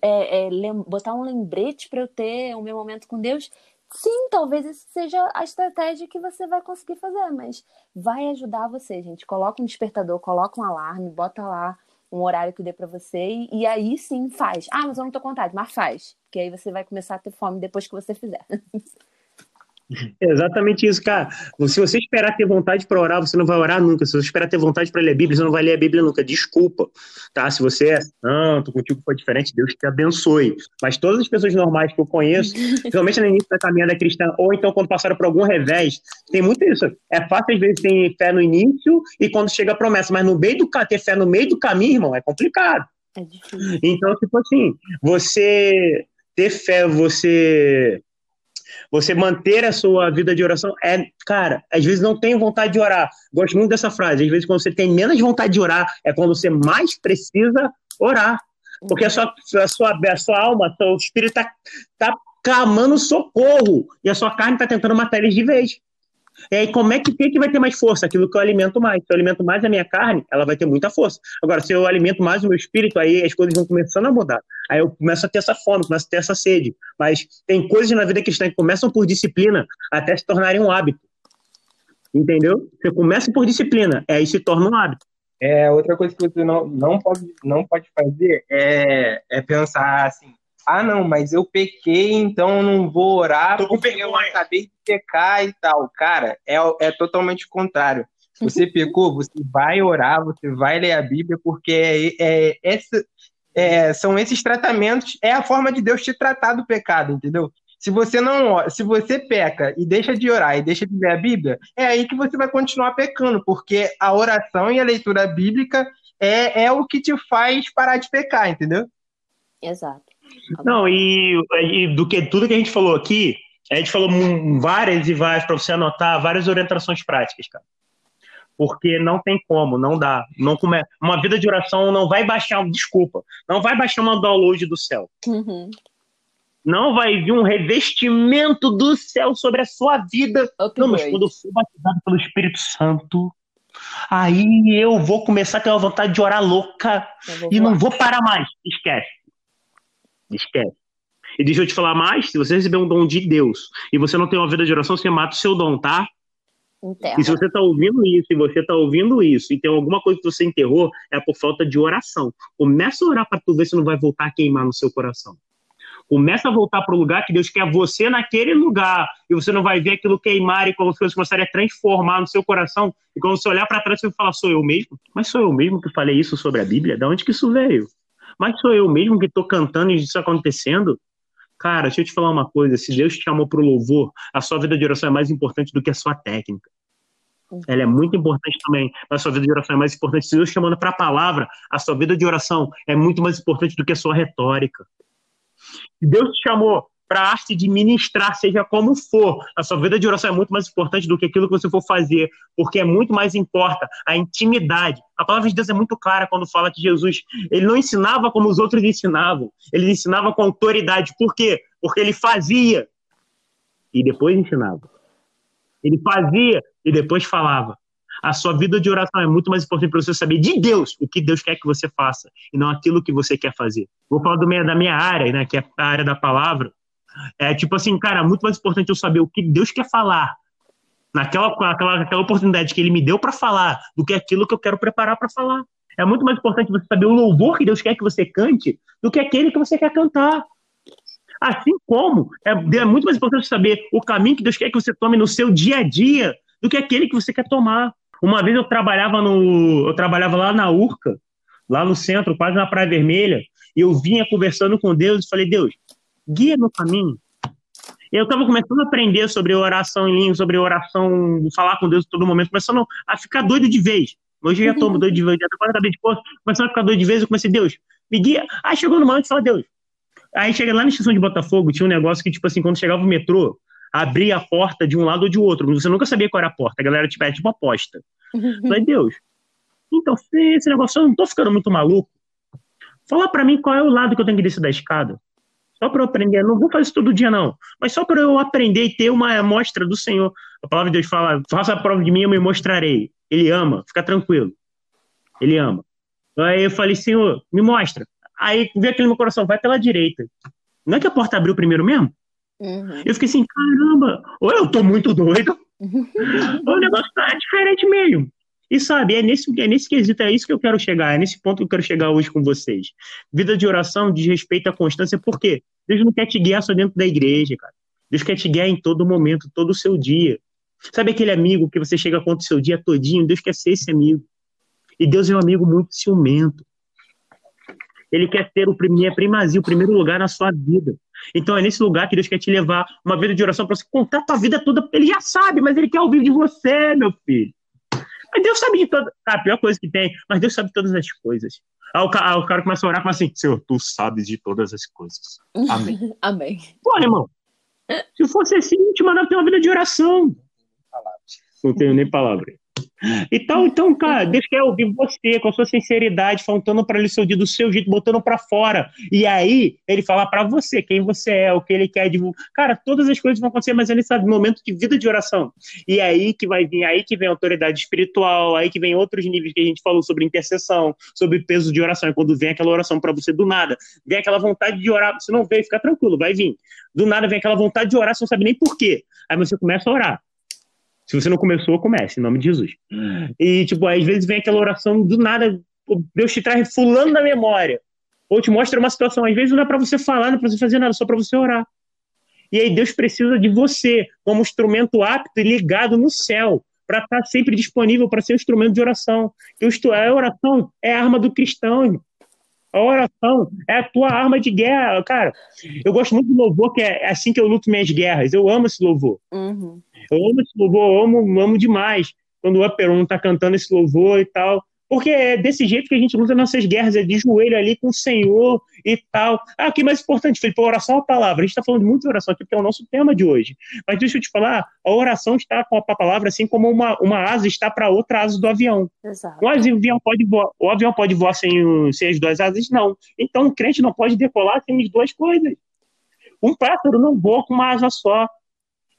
é, é, botar um lembrete para eu ter o meu momento com Deus? Sim, talvez isso seja a estratégia que você vai conseguir fazer, mas vai ajudar você, gente. Coloca um despertador, coloca um alarme, bota lá um horário que dê para você e, e, aí sim faz. Ah, mas eu não tô com vontade, mas faz. Que aí você vai começar a ter fome depois que você fizer. Exatamente isso, cara. Se você esperar ter vontade para orar, você não vai orar nunca. Se você esperar ter vontade para ler a Bíblia, você não vai ler a Bíblia nunca. Desculpa, tá? Se você é santo, contigo foi diferente, Deus te abençoe. Mas todas as pessoas normais que eu conheço, principalmente no início da caminhada cristã, ou então quando passaram por algum revés, tem muito isso. É fácil, às vezes, ter fé no início e quando chega a promessa, mas no meio do ter fé no meio do caminho, irmão, é complicado. É. Então, tipo assim, você ter fé, você você manter a sua vida de oração é, cara, às vezes não tem vontade de orar. Gosto muito dessa frase. Às vezes, quando você tem menos vontade de orar, é quando você mais precisa orar. Porque a sua, a sua, a sua alma, seu espírito está tá clamando socorro. E a sua carne está tentando matar eles de vez. E aí, como é que, que, que vai ter mais força? Aquilo que eu alimento mais. Se eu alimento mais a minha carne, ela vai ter muita força. Agora, se eu alimento mais o meu espírito, aí as coisas vão começando a mudar. Aí eu começo a ter essa fome, começo a ter essa sede. Mas tem coisas na vida cristã que começam por disciplina até se tornarem um hábito. Entendeu? Você começa por disciplina, aí se torna um hábito. É, outra coisa que você não, não, pode, não pode fazer é, é pensar assim, ah, não, mas eu pequei, então não vou orar Tô porque eu acabei de pecar e tal. Cara, é, é totalmente o contrário. Você pecou, você vai orar, você vai ler a Bíblia, porque é, é, essa, é, são esses tratamentos, é a forma de Deus te tratar do pecado, entendeu? Se você não, se você peca e deixa de orar e deixa de ler a Bíblia, é aí que você vai continuar pecando, porque a oração e a leitura bíblica é, é o que te faz parar de pecar, entendeu? Exato. Não, e, e, do que tudo que a gente falou aqui, a gente falou várias e várias para você anotar, várias orientações práticas, cara. Porque não tem como, não dá. Não come... Uma vida de oração não vai baixar, desculpa, não vai baixar uma download do céu. Uhum. Não vai vir um revestimento do céu sobre a sua vida. não, mas quando eu for batizado pelo Espírito Santo, aí eu vou começar a ter uma vontade de orar louca e não vou parar mais. Esquece. Esquece. E deixa eu te falar mais: se você receber um dom de Deus e você não tem uma vida de oração, você mata o seu dom, tá? Enterra. E se você está ouvindo isso, e você está ouvindo isso, e tem alguma coisa que você enterrou, é por falta de oração. Começa a orar para tu ver se não vai voltar a queimar no seu coração. Começa a voltar para o lugar que Deus quer você naquele lugar. E você não vai ver aquilo queimar e como as coisas começarem a transformar no seu coração. E quando você olhar para trás, você vai falar: sou eu mesmo? Mas sou eu mesmo que falei isso sobre a Bíblia? De onde que isso veio? Mas sou eu mesmo que estou cantando e isso acontecendo? Cara, deixa eu te falar uma coisa: se Deus te chamou para o louvor, a sua vida de oração é mais importante do que a sua técnica. Ela é muito importante também, mas a sua vida de oração é mais importante. Se Deus te chamando para a palavra, a sua vida de oração é muito mais importante do que a sua retórica. Se Deus te chamou para a arte de ministrar, seja como for. A sua vida de oração é muito mais importante do que aquilo que você for fazer, porque é muito mais importa a intimidade. A palavra de Deus é muito clara quando fala que Jesus, ele não ensinava como os outros ensinavam, ele ensinava com autoridade. Por quê? Porque ele fazia e depois ensinava. Ele fazia e depois falava. A sua vida de oração é muito mais importante para você saber de Deus o que Deus quer que você faça e não aquilo que você quer fazer. Vou falar do da minha área, né, que é a área da palavra. É tipo assim, cara, é muito mais importante eu saber o que Deus quer falar naquela aquela, aquela oportunidade que Ele me deu para falar do que aquilo que eu quero preparar para falar. É muito mais importante você saber o louvor que Deus quer que você cante do que aquele que você quer cantar. Assim como é, é muito mais importante saber o caminho que Deus quer que você tome no seu dia a dia do que aquele que você quer tomar. Uma vez eu trabalhava no, eu trabalhava lá na Urca, lá no centro, quase na Praia Vermelha, e eu vinha conversando com Deus e falei: Deus, guia meu caminho. Eu estava começando a aprender sobre oração em língua, sobre oração, falar com Deus em todo momento, começando a ficar doido de vez. Hoje eu já estou doido de vez, já estou quase de posto, começando a ficar doido de vez, eu comecei, Deus, me guia. Aí chegou no momento e falou, Deus. Aí cheguei lá na estação de Botafogo, tinha um negócio que, tipo assim, quando chegava o metrô, abrir a porta de um lado ou de outro. Você nunca sabia qual era a porta. A galera tipo, é tipo aposta. Falei, Deus, então, esse negócio, eu não tô ficando muito maluco. Fala para mim qual é o lado que eu tenho que descer da escada. Só para eu aprender. Não vou fazer isso todo dia, não. Mas só para eu aprender e ter uma amostra do Senhor. A palavra de Deus fala: faça a prova de mim, eu me mostrarei. Ele ama, fica tranquilo. Ele ama. Aí eu falei, Senhor, me mostra. Aí veio aquele meu coração, vai pela direita. Não é que a porta abriu primeiro mesmo? Uhum. Eu fiquei assim, caramba, ou eu tô muito doido, ou o negócio tá diferente mesmo. E sabe, é nesse, é nesse quesito, é isso que eu quero chegar, é nesse ponto que eu quero chegar hoje com vocês. Vida de oração diz respeito à constância, por quê? Deus não quer te guiar só dentro da igreja, cara. Deus quer te guiar em todo momento, todo o seu dia. Sabe aquele amigo que você chega contra o seu dia todinho? Deus quer ser esse amigo. E Deus é um amigo muito ciumento. Ele quer ter o primeiro, primazia, o primeiro lugar na sua vida. Então é nesse lugar que Deus quer te levar uma vida de oração para você contar a tua vida toda. Ele já sabe, mas ele quer ouvir de você, meu filho. Mas Deus sabe de todas. Ah, a pior coisa que tem, mas Deus sabe de todas as coisas. Aí o, cara, o cara começa a orar e fala assim: Senhor, tu sabes de todas as coisas. Amém. Amém. Pô, irmão, se fosse assim, te mandava ter uma vida de oração. Não tenho nem palavra. Então, então, cara, Deus quer ouvir você com a sua sinceridade, faltando para ele seu dia do seu jeito, botando para fora. E aí, ele fala para você quem você é, o que ele quer divulgar. Cara, todas as coisas vão acontecer, mas é nesse momento de vida de oração. E aí que vai vir, aí que vem a autoridade espiritual, aí que vem outros níveis que a gente falou sobre intercessão, sobre peso de oração. E quando vem aquela oração para você do nada, vem aquela vontade de orar, você não vê, fica tranquilo, vai vir. Do nada vem aquela vontade de orar, você não sabe nem por quê. Aí você começa a orar. Se você não começou, comece, em nome de Jesus. E, tipo, às vezes vem aquela oração do nada, Deus te traz fulano da memória. Ou te mostra uma situação. Às vezes não é para você falar, não é para você fazer nada, só para você orar. E aí Deus precisa de você como instrumento apto e ligado no céu, para estar tá sempre disponível para ser um instrumento de oração. E a oração é a arma do cristão, irmão. A oração é a tua arma de guerra. Cara, eu gosto muito do louvor, que é assim que eu luto minhas guerras. Eu amo esse louvor. Uhum. Eu amo esse louvor, amo, amo demais. Quando o Aperon tá cantando esse louvor e tal. Porque é desse jeito que a gente luta nossas guerras, é de joelho ali com o Senhor e tal. Ah, o que mais importante, Felipe, a oração é a palavra. A gente está falando muito de oração aqui, porque é o nosso tema de hoje. Mas deixa eu te falar, a oração está com a palavra assim como uma, uma asa está para outra asa do avião. Exato. O avião pode voar, o avião pode voar sem, sem as duas asas? Não. Então o crente não pode decolar sem as duas coisas. Um pássaro não voa com uma asa só.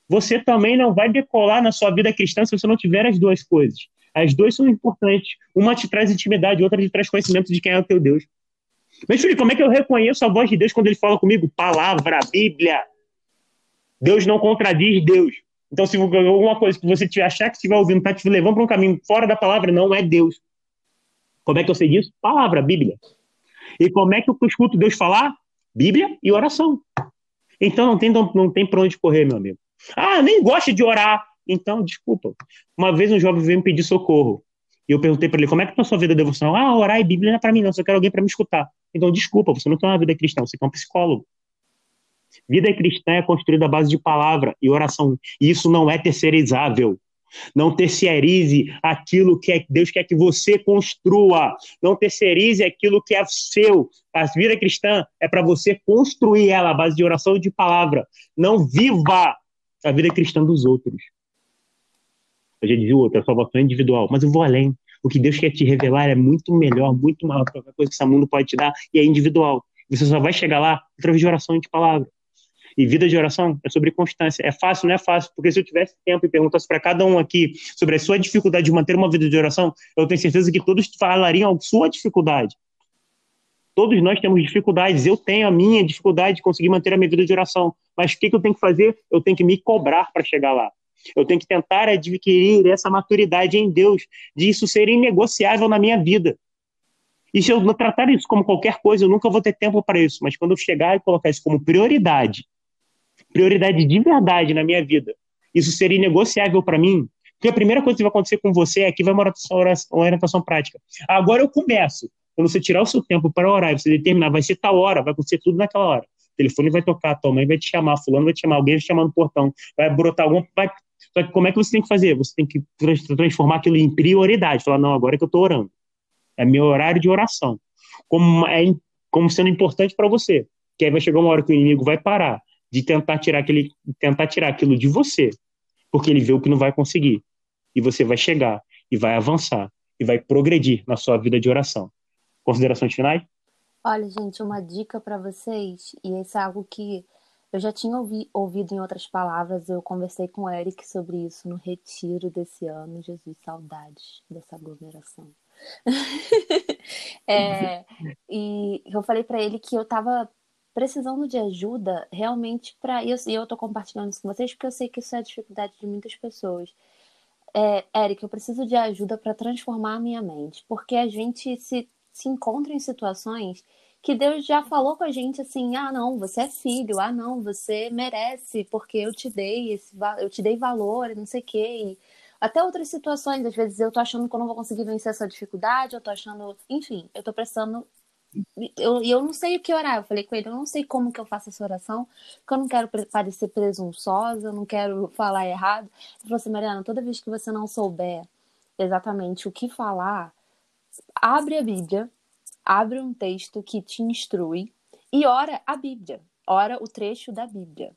Você também não vai decolar na sua vida cristã se você não tiver as duas coisas. As duas são importantes. Uma te traz intimidade, outra te traz conhecimento de quem é o teu Deus. Mas, filho, como é que eu reconheço a voz de Deus quando ele fala comigo? Palavra, Bíblia. Deus não contradiz Deus. Então, se alguma coisa que você achar que estiver ouvindo está te levando para um caminho fora da palavra, não é Deus. Como é que eu sei disso? Palavra, Bíblia. E como é que eu escuto Deus falar? Bíblia e oração. Então não tem, não, não tem para onde correr, meu amigo. Ah, nem gosta de orar. Então, desculpa. Uma vez um jovem veio me pedir socorro. E eu perguntei para ele, como é que tá a sua vida devocional? Ah, orar e Bíblia não é para mim não, só quero alguém para me escutar. Então, desculpa, você não tem uma vida cristã, você é um psicólogo. Vida cristã é construída à base de palavra e oração. E isso não é terceirizável. Não terceirize aquilo que Deus quer que você construa. Não terceirize aquilo que é seu. A vida cristã é para você construir ela à base de oração e de palavra. Não viva a vida cristã dos outros. Eu já dizia o outro, a salvação é individual, mas eu vou além. O que Deus quer te revelar é muito melhor, muito maior que qualquer coisa que esse mundo pode te dar, e é individual. Você só vai chegar lá através de oração e de palavra. E vida de oração é sobre constância. É fácil, não é fácil, porque se eu tivesse tempo e perguntasse para cada um aqui sobre a sua dificuldade de manter uma vida de oração, eu tenho certeza que todos falariam a sua dificuldade. Todos nós temos dificuldades. Eu tenho a minha dificuldade de conseguir manter a minha vida de oração. Mas o que, que eu tenho que fazer? Eu tenho que me cobrar para chegar lá. Eu tenho que tentar adquirir essa maturidade em Deus, de isso ser inegociável na minha vida. E se eu tratar isso como qualquer coisa, eu nunca vou ter tempo para isso. Mas quando eu chegar e colocar isso como prioridade, prioridade de verdade na minha vida, isso seria inegociável para mim. Porque a primeira coisa que vai acontecer com você é que vai uma orientação, uma orientação prática. Agora eu começo. Quando você tirar o seu tempo para orar e você determinar, vai ser tal hora, vai acontecer tudo naquela hora. O telefone vai tocar, tua mãe vai te chamar, fulano vai te chamar, alguém vai te chamar no portão, vai brotar algum. Vai... Só que como é que você tem que fazer? Você tem que transformar aquilo em prioridade. Falar, não, agora é que eu estou orando. É meu horário de oração. Como, é, como sendo importante para você. Que aí vai chegar uma hora que o inimigo vai parar de tentar tirar, aquele, tentar tirar aquilo de você, porque ele vê o que não vai conseguir. E você vai chegar, e vai avançar, e vai progredir na sua vida de oração. Considerações finais? Olha, gente, uma dica para vocês, e isso é algo que eu já tinha ouvi, ouvido em outras palavras, eu conversei com o Eric sobre isso no retiro desse ano. Jesus, saudades dessa aglomeração. é, e eu falei para ele que eu estava precisando de ajuda realmente para isso. E eu estou compartilhando isso com vocês porque eu sei que isso é a dificuldade de muitas pessoas. É, Eric, eu preciso de ajuda para transformar a minha mente, porque a gente se, se encontra em situações que Deus já falou com a gente assim: ah, não, você é filho, ah, não, você merece, porque eu te dei esse, eu te dei valor, não sei o quê. E até outras situações, às vezes eu tô achando que eu não vou conseguir vencer essa dificuldade, eu tô achando, enfim, eu tô precisando eu, eu não sei o que orar. Eu falei com ele, eu não sei como que eu faço essa oração, porque eu não quero parecer presunçosa, eu não quero falar errado. Ele falou assim, Mariana, toda vez que você não souber exatamente o que falar, abre a Bíblia, abre um texto que te instrui e ora a Bíblia. Ora o trecho da Bíblia.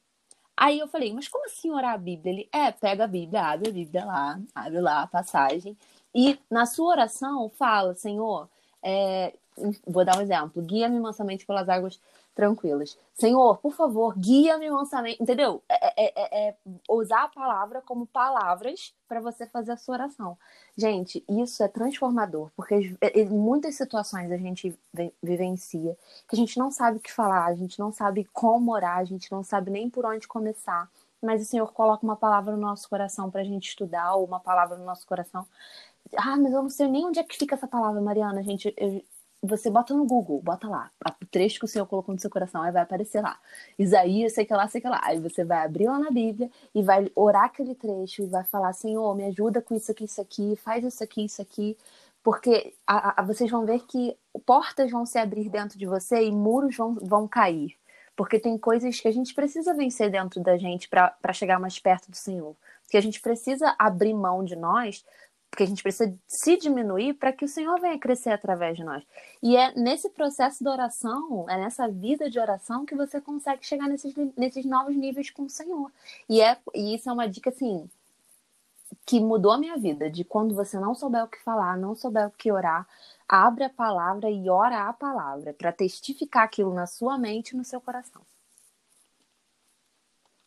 Aí eu falei, mas como assim orar a Bíblia? Ele, é, pega a Bíblia, abre a Bíblia lá, abre lá a passagem. E na sua oração fala, Senhor, é, vou dar um exemplo, guia-me mansamente pelas águas tranquilas. Senhor, por favor, guia-me mansamente, entendeu? É, é, é, é, usar a palavra como palavras para você fazer a sua oração. Gente, isso é transformador, porque em muitas situações a gente vivencia que a gente não sabe o que falar, a gente não sabe como orar, a gente não sabe nem por onde começar. Mas o Senhor coloca uma palavra no nosso coração para a gente estudar, ou uma palavra no nosso coração. Ah, mas eu não sei nem onde é que fica essa palavra, Mariana. Gente, eu, você bota no Google, bota lá, o trecho que o Senhor colocou no seu coração, aí vai aparecer lá. Isaías, sei que lá, sei que lá. Aí você vai abrir lá na Bíblia e vai orar aquele trecho e vai falar, Senhor, me ajuda com isso aqui, isso aqui, faz isso aqui, isso aqui. Porque a, a, vocês vão ver que portas vão se abrir dentro de você e muros vão, vão cair. Porque tem coisas que a gente precisa vencer dentro da gente para chegar mais perto do Senhor. Porque a gente precisa abrir mão de nós porque a gente precisa se diminuir para que o Senhor venha crescer através de nós. E é nesse processo de oração, é nessa vida de oração que você consegue chegar nesses, nesses novos níveis com o Senhor. E, é, e isso é uma dica assim que mudou a minha vida, de quando você não souber o que falar, não souber o que orar, abre a palavra e ora a palavra para testificar aquilo na sua mente e no seu coração.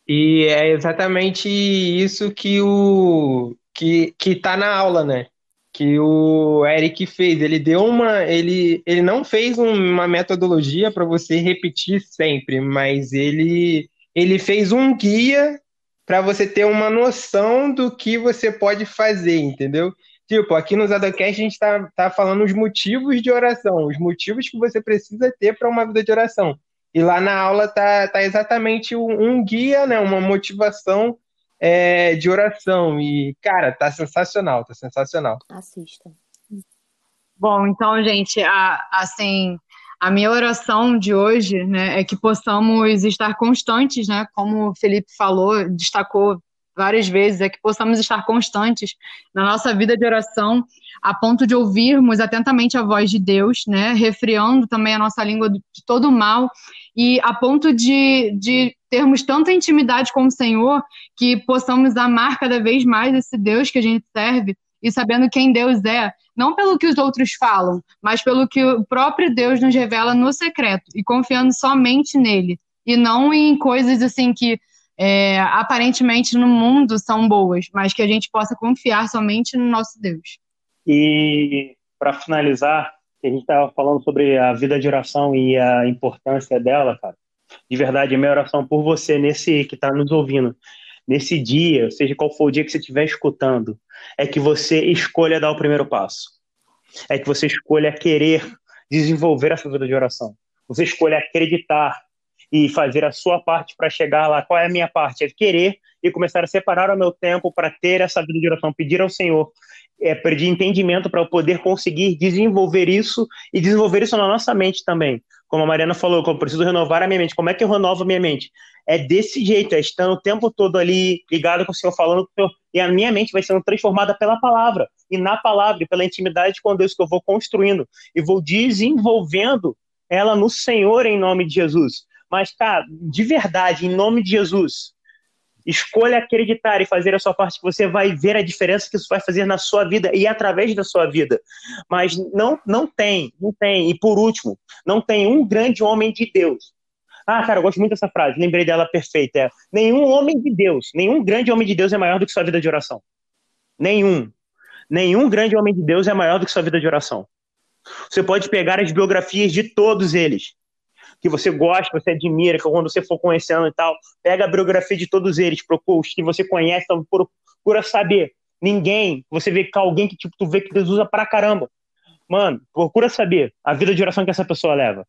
E é exatamente isso que o que, que tá na aula, né? Que o Eric fez. Ele deu uma. Ele, ele não fez uma metodologia para você repetir sempre, mas ele, ele fez um guia para você ter uma noção do que você pode fazer, entendeu? Tipo, aqui no Zadocast a gente tá, tá falando os motivos de oração, os motivos que você precisa ter para uma vida de oração. E lá na aula tá, tá exatamente um, um guia, né, uma motivação é, de oração. E, cara, tá sensacional, tá sensacional. Assista. Bom, então, gente, a, assim, a minha oração de hoje, né, é que possamos estar constantes, né, como o Felipe falou, destacou várias vezes, é que possamos estar constantes na nossa vida de oração, a ponto de ouvirmos atentamente a voz de Deus, né, refriando também a nossa língua de todo mal, e a ponto de, de termos tanta intimidade com o Senhor que possamos amar cada vez mais esse Deus que a gente serve e sabendo quem Deus é, não pelo que os outros falam, mas pelo que o próprio Deus nos revela no secreto e confiando somente nele e não em coisas assim que é, aparentemente no mundo são boas, mas que a gente possa confiar somente no nosso Deus. E para finalizar, a gente estava falando sobre a vida de oração e a importância dela, cara. De verdade, a minha oração por você nesse que está nos ouvindo, nesse dia, seja qual for o dia que você estiver escutando, é que você escolha dar o primeiro passo. É que você escolha querer desenvolver essa vida de oração. Você escolha acreditar e fazer a sua parte para chegar lá. Qual é a minha parte? É querer e começar a separar o meu tempo para ter essa vida de oração, pedir ao Senhor é, de entendimento para eu poder conseguir desenvolver isso e desenvolver isso na nossa mente também. Como a Mariana falou, eu preciso renovar a minha mente. Como é que eu renovo a minha mente? É desse jeito, é estando o tempo todo ali ligado com o Senhor, falando com o Senhor, e a minha mente vai sendo transformada pela palavra, e na palavra, e pela intimidade com Deus que eu vou construindo, e vou desenvolvendo ela no Senhor em nome de Jesus. Mas, cara, de verdade, em nome de Jesus, Escolha acreditar e fazer a sua parte, que você vai ver a diferença que isso vai fazer na sua vida e através da sua vida. Mas não, não tem, não tem. E por último, não tem um grande homem de Deus. Ah, cara, eu gosto muito dessa frase, lembrei dela perfeita. É, nenhum homem de Deus, nenhum grande homem de Deus é maior do que sua vida de oração. Nenhum. Nenhum grande homem de Deus é maior do que sua vida de oração. Você pode pegar as biografias de todos eles que você gosta, você admira, que quando você for conhecendo e tal, pega a biografia de todos eles, procura os que você conhece, então, procura saber. Ninguém, você vê que alguém que tipo, tu vê que Deus usa pra caramba. Mano, procura saber a vida de oração que essa pessoa leva.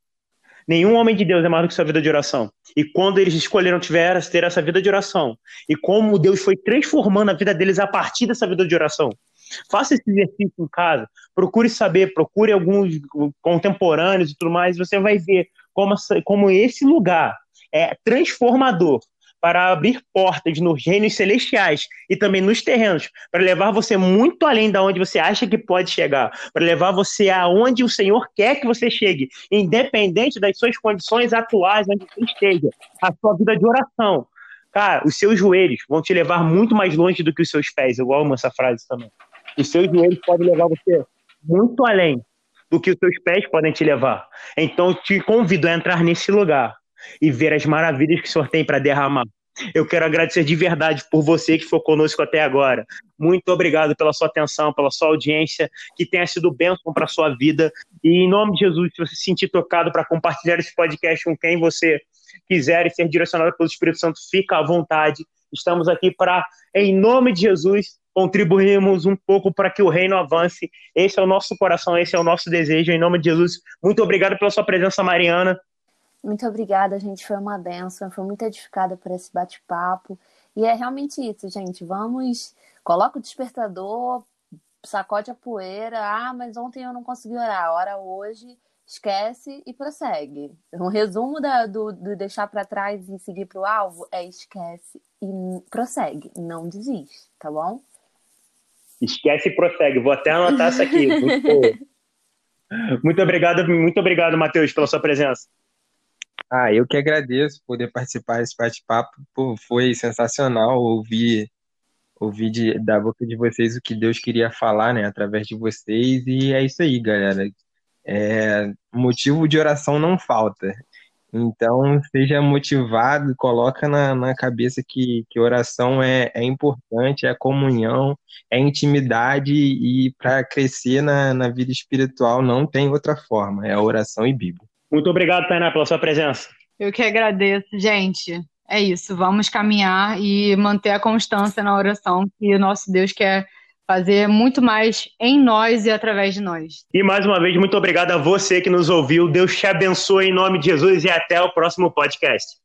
Nenhum homem de Deus é maior do que sua vida de oração. E quando eles escolheram tiver, ter essa vida de oração, e como Deus foi transformando a vida deles a partir dessa vida de oração. Faça esse exercício em casa, procure saber, procure alguns contemporâneos e tudo mais, você vai ver como, como esse lugar é transformador para abrir portas nos reinos celestiais e também nos terrenos, para levar você muito além da onde você acha que pode chegar, para levar você aonde o Senhor quer que você chegue, independente das suas condições atuais, onde você esteja, a sua vida de oração. Cara, os seus joelhos vão te levar muito mais longe do que os seus pés. Eu amo essa frase também. Os seus joelhos podem levar você muito além do que os seus pés podem te levar. Então, te convido a entrar nesse lugar e ver as maravilhas que o Senhor tem para derramar. Eu quero agradecer de verdade por você que ficou conosco até agora. Muito obrigado pela sua atenção, pela sua audiência, que tenha sido bênção para a sua vida. E em nome de Jesus, se você se sentir tocado para compartilhar esse podcast com quem você quiser e ser direcionado pelo Espírito Santo, fica à vontade. Estamos aqui para, em nome de Jesus, contribuirmos um pouco para que o reino avance. Esse é o nosso coração, esse é o nosso desejo, em nome de Jesus. Muito obrigado pela sua presença, Mariana. Muito obrigada, gente. Foi uma benção, foi muito edificada por esse bate-papo. E é realmente isso, gente. Vamos, coloca o despertador, sacode a poeira. Ah, mas ontem eu não consegui orar. Ora hoje, esquece e prossegue. Um resumo da, do, do deixar para trás e seguir para o alvo é esquece e prossegue. Não desiste, tá bom? Esquece e prossegue. Vou até anotar isso aqui. Muito, muito obrigado, muito obrigado, Matheus, pela sua presença. Ah, eu que agradeço poder participar desse bate-papo. Foi sensacional ouvir ouvir de, da boca de vocês o que Deus queria falar, né, através de vocês. E é isso aí, galera. É, motivo de oração não falta. Então, seja motivado, coloca na, na cabeça que, que oração é, é importante, é comunhão, é intimidade e para crescer na, na vida espiritual não tem outra forma, é oração e Bíblia. Muito obrigado, Tainá, pela sua presença. Eu que agradeço, gente. É isso, vamos caminhar e manter a constância na oração que o nosso Deus quer fazer muito mais em nós e através de nós. E mais uma vez, muito obrigado a você que nos ouviu. Deus te abençoe em nome de Jesus e até o próximo podcast.